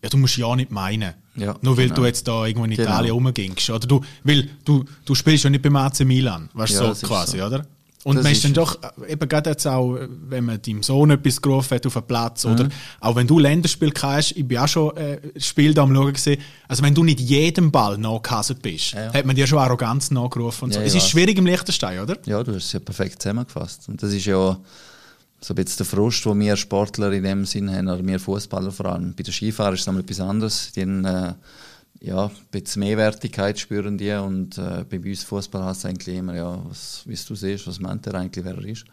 ja, du musst ja nicht meinen. Ja, Nur weil genau. du jetzt da irgendwo in Genau. Italien rumgingst. Oder du, weil du, du spielst ja nicht beim AC Milan, weißt du, Ja, so quasi, so. oder? Und Das man ist dann doch, äh, eben gerade jetzt auch, äh, wenn man deinem Sohn etwas gerufen hat auf den Platz, oder Mhm. auch wenn du Länderspiel hast, ich bin auch schon äh, Spiel da am Schauen gesehen, also wenn du nicht jedem Ball nachgehasset bist, Ja. hat man dir schon Arroganz nachgerufen und so. Ja, Es ich ist weiß. schwierig im Liechtenstein, oder? Ja, du hast es ja perfekt zusammengefasst. Und das ist ja so ein bisschen der Frust, den wir Sportler in dem Sinn haben, oder wir Fußballer vor allem. Bei den Skifahrern ist es nochmal etwas anderes. Die haben, äh, ja, ein bisschen Mehrwertigkeit spüren die und äh, bei uns Fußball heißt eigentlich immer, ja, was, wie du siehst, was meint er eigentlich, wer er ist.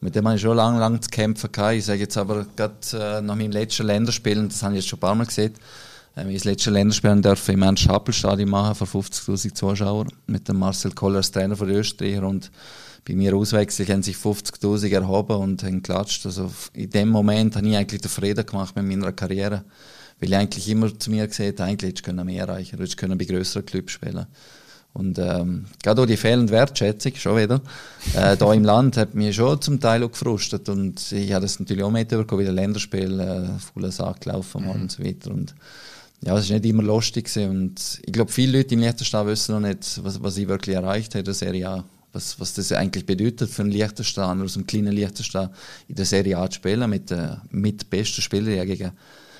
Mit dem habe ich schon lange, lange zu kämpfen gehabt. Ich sage jetzt aber gerade äh, nach meinem letzten Länderspiel, und das habe ich jetzt schon ein paar Mal gesehen, äh, mein letztes Länderspiel durfte ich im Ernst-Happel-Stadion machen vor 50'000 Zuschauern mit dem Marcel Koller als Trainer von Österreicher und bei mir Auswechslung haben sich 50'000 erhoben und haben geklatscht. Also in dem Moment habe ich eigentlich den Frieden gemacht mit meiner Karriere. Weil ich eigentlich immer zu mir gesagt habe, eigentlich hättest du können mehr erreichen, du hättest können bei grösseren Clubs spielen. Und ähm, gerade auch die fehlende Wertschätzung, schon wieder, äh, da im Land hat mich schon zum Teil auch gefrustet. Und ich habe das natürlich auch mitbekommen, wie der Länderspiel, äh, voller Sack gelaufen mal und so weiter. Und ja, es ist nicht immer lustig gewesen. Und ich glaube, viele Leute im Liechtenstein wissen noch nicht, was, was ich wirklich erreicht habe in der Serie A. Was, was das eigentlich bedeutet für einen Liechtenstein, aus einem kleinen Liechtenstein in der Serie A zu spielen, mit den mit besten Spielern gegen,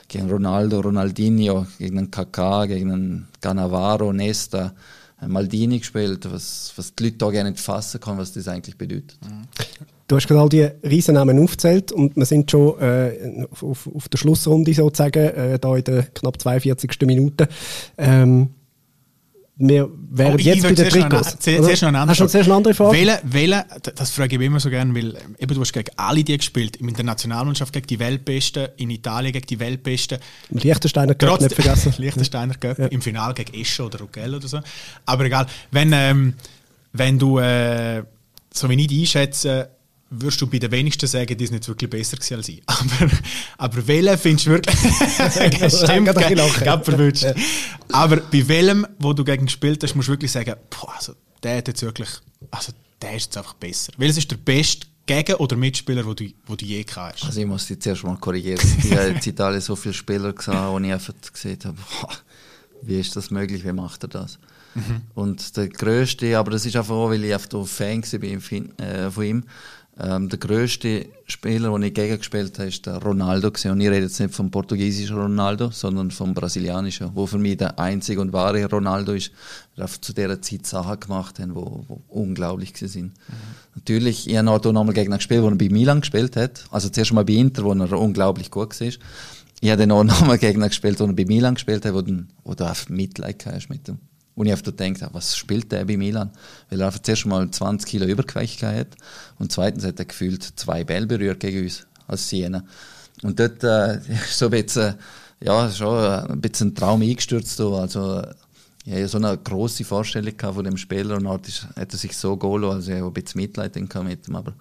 gegen Ronaldo, Ronaldinho, gegen einen Kaká, gegen einen Cannavaro, Nesta, Maldini gespielt, was, was die Leute da gerne nicht fassen können, was das eigentlich bedeutet. Du hast gerade all die Riesennamen aufgezählt und wir sind schon äh, auf, auf, auf der Schlussrunde sozusagen, äh, da in der knapp 42. Minute. Ähm, wir wären Oh, ich jetzt bei den Trikots. zuerst noch eine andere Hast du noch zuerst eine andere Frage? Welche, welche, das frage ich immer so gerne, weil ähm, eben, du hast gegen alle die gespielt, in der Nationalmannschaft gegen die Weltbesten, in Italien gegen die Weltbesten. Im Liechtensteiner Cup nicht vergessen. <laughs> Liechtensteiner Cup, im Finale gegen Esche oder Rugel oder so. Aber egal, wenn, ähm, wenn du, äh, so wie ich einschätze, würdest du bei den wenigsten sagen, die ist nicht wirklich besser gewesen als ich. <laughs> Aber, aber welchen findest du wirklich? <laughs> <laughs> Stimmt, verwünscht. Aber bei welchem, wo du gegen gespielt hast, musst du wirklich sagen, boah, also, der hat jetzt wirklich, also, der ist jetzt einfach besser. Welches ist der beste Gegen- oder Mitspieler, wo du, wo du je gehabt hast? Also ich muss dich zuerst mal korrigieren. Ich habe in Italien so viele Spieler gesehen, wo ich einfach gesehen habe, boah, wie ist das möglich, wie macht er das? Und der größte, aber das ist einfach auch, weil ich einfach Fan war bin von äh, von ihm, ähm, der größte Spieler, den ich gegen gespielt habe, ist der Ronaldo gewesen. Und ich rede jetzt nicht vom portugiesischen Ronaldo, sondern vom brasilianischen, wo für mich der einzige und wahre Ronaldo ist, er einfach zu dieser Zeit Sachen gemacht haben, wo, wo unglaublich gewesen sind. Natürlich, ich habe auch noch mal gegen ihn gespielt, wo er bei Milan gespielt hat. Also zuerst mal bei Inter, wo er unglaublich gut war. Ich habe dann auch noch mal gegen ihn gespielt, wo er bei Milan gespielt hat, wo, dann, wo du einfach Mitleid hast mit ihm. Und ich einfach gedacht habe, was spielt der bei Milan? Weil er einfach zuerst mal 20 Kilo Übergewicht hat und zweitens hat er gefühlt zwei Bälle berührt gegen uns als Siena. Und dort äh, ist <laughs> so ein bisschen, ja, schon ein bisschen ein Traum eingestürzt. Also, ich hatte so eine grosse Vorstellung von dem Spieler und ist, hat er sich so golo, also ich habe ein bisschen Mitleid mit ihm, aber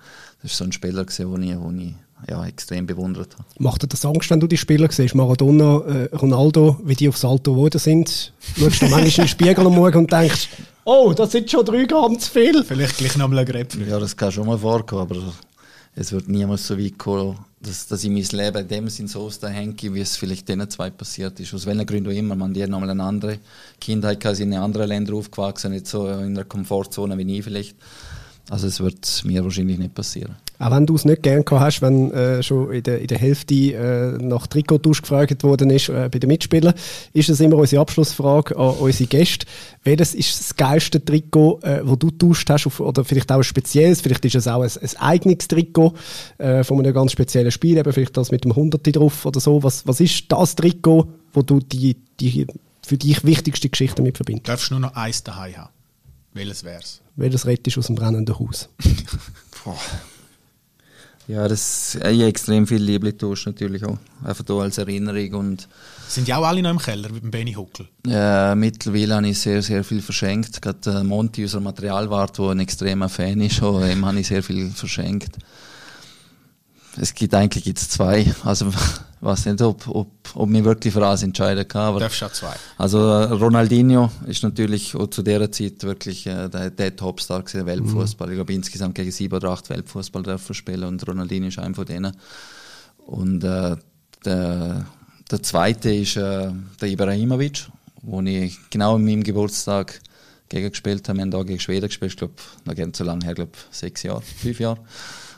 das ist so ein Spieler den ich, den ich ja, extrem bewundert habe. Macht dir das Angst, wenn du die Spieler siehst? Maradona, äh, Ronaldo, wie die aufs Alto geworden sind? Schaust du manchmal in den Spiegel am Morgen und denkst, oh, das sind schon drei Gramm zu viel. Vielleicht gleich noch mal ein Grapefruit. Ja, das kann schon mal vorkommen, aber es wird niemals so weit kommen, dass, dass ich mein Leben in dem Sinn so aushänge, wie es vielleicht denen zwei passiert ist. Aus welchen Gründen auch immer. Man, die haben nochmal eine andere Kindheit, sind in anderen Ländern aufgewachsen, nicht so in einer Komfortzone wie ich vielleicht. Also es wird mir wahrscheinlich nicht passieren. Auch wenn du es nicht gern gehabt hast, wenn äh, schon in der, in der Hälfte äh, nach Trikottausch gefragt worden ist äh, bei den Mitspielern, ist das immer unsere Abschlussfrage an unsere Gäste. Welches ist das geilste Trikot, äh, wo du tauscht hast, auf, oder vielleicht auch ein spezielles, vielleicht ist es auch ein, ein eigenes Trikot äh, von einem ganz speziellen Spiel, eben vielleicht das mit dem Hunderti drauf oder so. Was, was ist das Trikot, wo du die, die für dich wichtigste Geschichte mit verbindest? Du darfst nur noch eins daheim haben. Welches wär's? Welches rettest du aus dem brennenden Haus? Ja, das ich habe extrem viel tauscht natürlich auch. Einfach da als Erinnerung und Sind ja auch alle noch im Keller, wie beim Benny Huckel. äh, mittlerweile habe ich sehr, sehr viel verschenkt. Gerade äh, Monty, unser Materialwart, der ein extremer Fan ist, auch, ihm habe ich sehr viel verschenkt. Es gibt eigentlich gibt's zwei. Also ich weiß nicht, ob, ob, ob mich wirklich für eins entscheiden kann. Du Aber darfst auch zwei. Also äh, Ronaldinho ist natürlich auch zu der Zeit wirklich äh, der, der Topstar gewesen, Weltfußball. Ich glaube insgesamt gegen sieben oder acht Weltfußball dürfen spielen und Ronaldinho ist einer von denen. Und äh, der, der zweite ist äh, der Ibrahimovic, wo ich genau an meinem Geburtstag gegen gespielt habe. Wir haben da gegen Schweden gespielt, ich glaube, noch gar nicht so lange her, glaube sechs Jahre, fünf Jahre.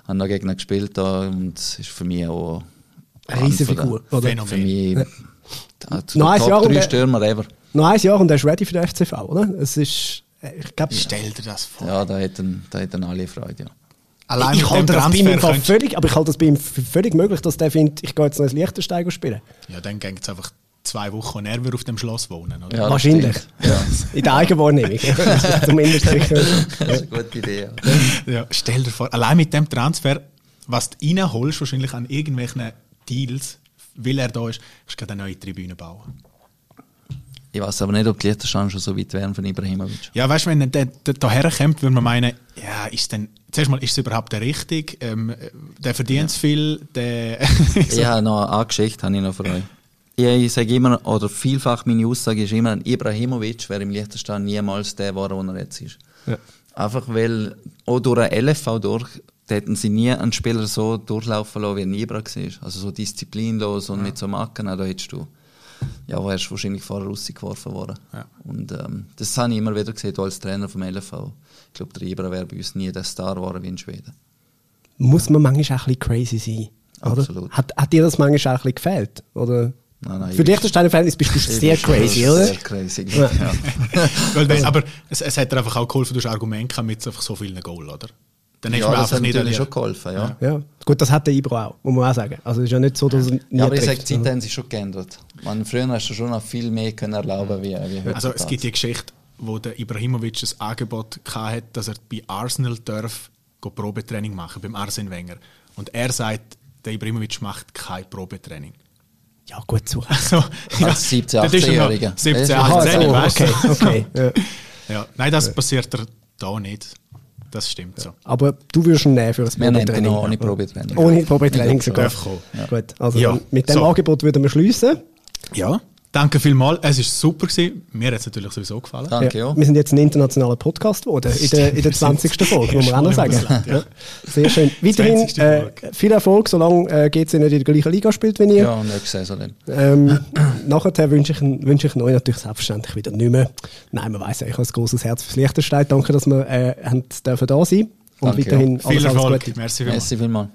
Haben da gegen gespielt da und ist für mich auch Eine Riesenfigur, oder? Phänomen. Für mich ja. zu Noch ein den Jahr Top und drei der- Stürmer ever. Noch ein Jahr und er ist ready für den FCV, oder? Es ist, äh, ich glaube, Stell dir das vor. Ja, da hätten, da hätten alle Freude, ja. Allein ich halte das bei ihm völlig, aber ich halte das bei ihm für völlig möglich, dass der findet, ich gehe jetzt noch ins Liechtenstein spielen. Ja, dann gehen es einfach zwei Wochen und er wird auf dem Schloss wohnen, oder? Ja, Wahrscheinlich. Ja, In der Eigenwahrnehmung. <laughs> Zumindest sicher. das ist eine gute Idee. Ja. Ja, stell dir vor, allein mit dem Transfer, was du reinholst, wahrscheinlich an irgendwelchen Deals, weil er da ist, kannst du eine neue Tribüne bauen. Ich weiß aber nicht, ob die Liechtenstein schon so weit wären von Ibrahimovic. Ja, weißt du, wenn der, der daher kommt, würde man meinen, ja, ist denn, zuerst mal, ist es überhaupt der richtig? Ähm, der verdient zu viel, der. <laughs> Ich <laughs> habe noch eine Geschichte habe ich noch für euch. Ich, ich sage immer, oder vielfach meine Aussage ist immer, Ibrahimovic wäre im Liechtenstein niemals der geworden, wo er jetzt ist. Ja. Einfach weil, auch durch ein LFV durch, da hätten sie nie einen Spieler so durchlaufen lassen, wie ein Ibra war. Also so disziplinlos und mit so Macken, da hättest du, ja, wärst wahrscheinlich vorher rausgeworfen worden. Ja. Und ähm, das habe ich immer wieder gesehen, als Trainer vom LFV. Ich glaube, der Ibra wäre bei uns nie der Star geworden wie in Schweden. Muss man manchmal auch ein bisschen crazy sein. Oder? Absolut. Hat, hat dir das manchmal auch ein bisschen gefällt? Oder? Nein, nein, Für ich- Liechtensteiner Verhältnis bist du <laughs> sehr crazy, oder? Sehr crazy, ja. <laughs> Weil, wenn- aber es, es hat dir einfach auch geholfen, du hast Argument gehabt mit einfach so vielen Goal, oder? Dann hast Ja, du mir das einfach hat nicht natürlich an schon geholfen, ja. Ja. Gut, das hat der Ibro auch, muss man auch sagen. Also es ist ja nicht so, dass er nie Ja, aber ich sage, die Zeiten haben sich schon geändert. Man, früher hast du schon noch viel mehr können erlauben wie, wie heute. Also es gibt die Geschichte, wo der Ibrahimovic ein Angebot hatte, dass er bei Arsenal darf go Probetraining machen, beim Arsene Wenger. Und er sagt, der Ibrahimovic macht kein Probetraining. Ja, gut so. <laughs> Also, Als 17-, dort ist er noch 18-Jähriger. 17, Aha, 18, so, weißt okay, du? okay. Ja. <laughs> Ja. Nein, das passiert er da nicht. Das stimmt so. Aber du würdest ihn nehmen für Wir ihn Probetraining. noch ohne Probetraining. Ohne Probetraining sogar. Kommen. Gut, also Ja, mit dem so. Angebot würden wir schließen. Ja, danke vielmals. Es war super. Gewesen. Mir hat es natürlich sowieso gefallen. Danke, ja. Wir sind jetzt ein internationaler Podcast geworden, in der, in der 20. Folge, muss man auch noch sagen. Schwulenbundesland, ja. Ja. Sehr schön. Weiterhin 20. äh, viel Erfolg, solange äh, GC nicht in der gleichen Liga spielt wie ihr. Ja, nächste Saison dann. Ähm, <clears throat> nachher wünsche ich, wünsche ich euch natürlich selbstverständlich wieder nicht mehr. Nein, man weiss ja, ich habe ein großes Herz fürs Liechtenstein. Danke, dass wir äh, haben dürfen da sein und Danke, weiterhin ja. alles, Viel alles Erfolg. Gute. Merci vielmals. Merci vielmals.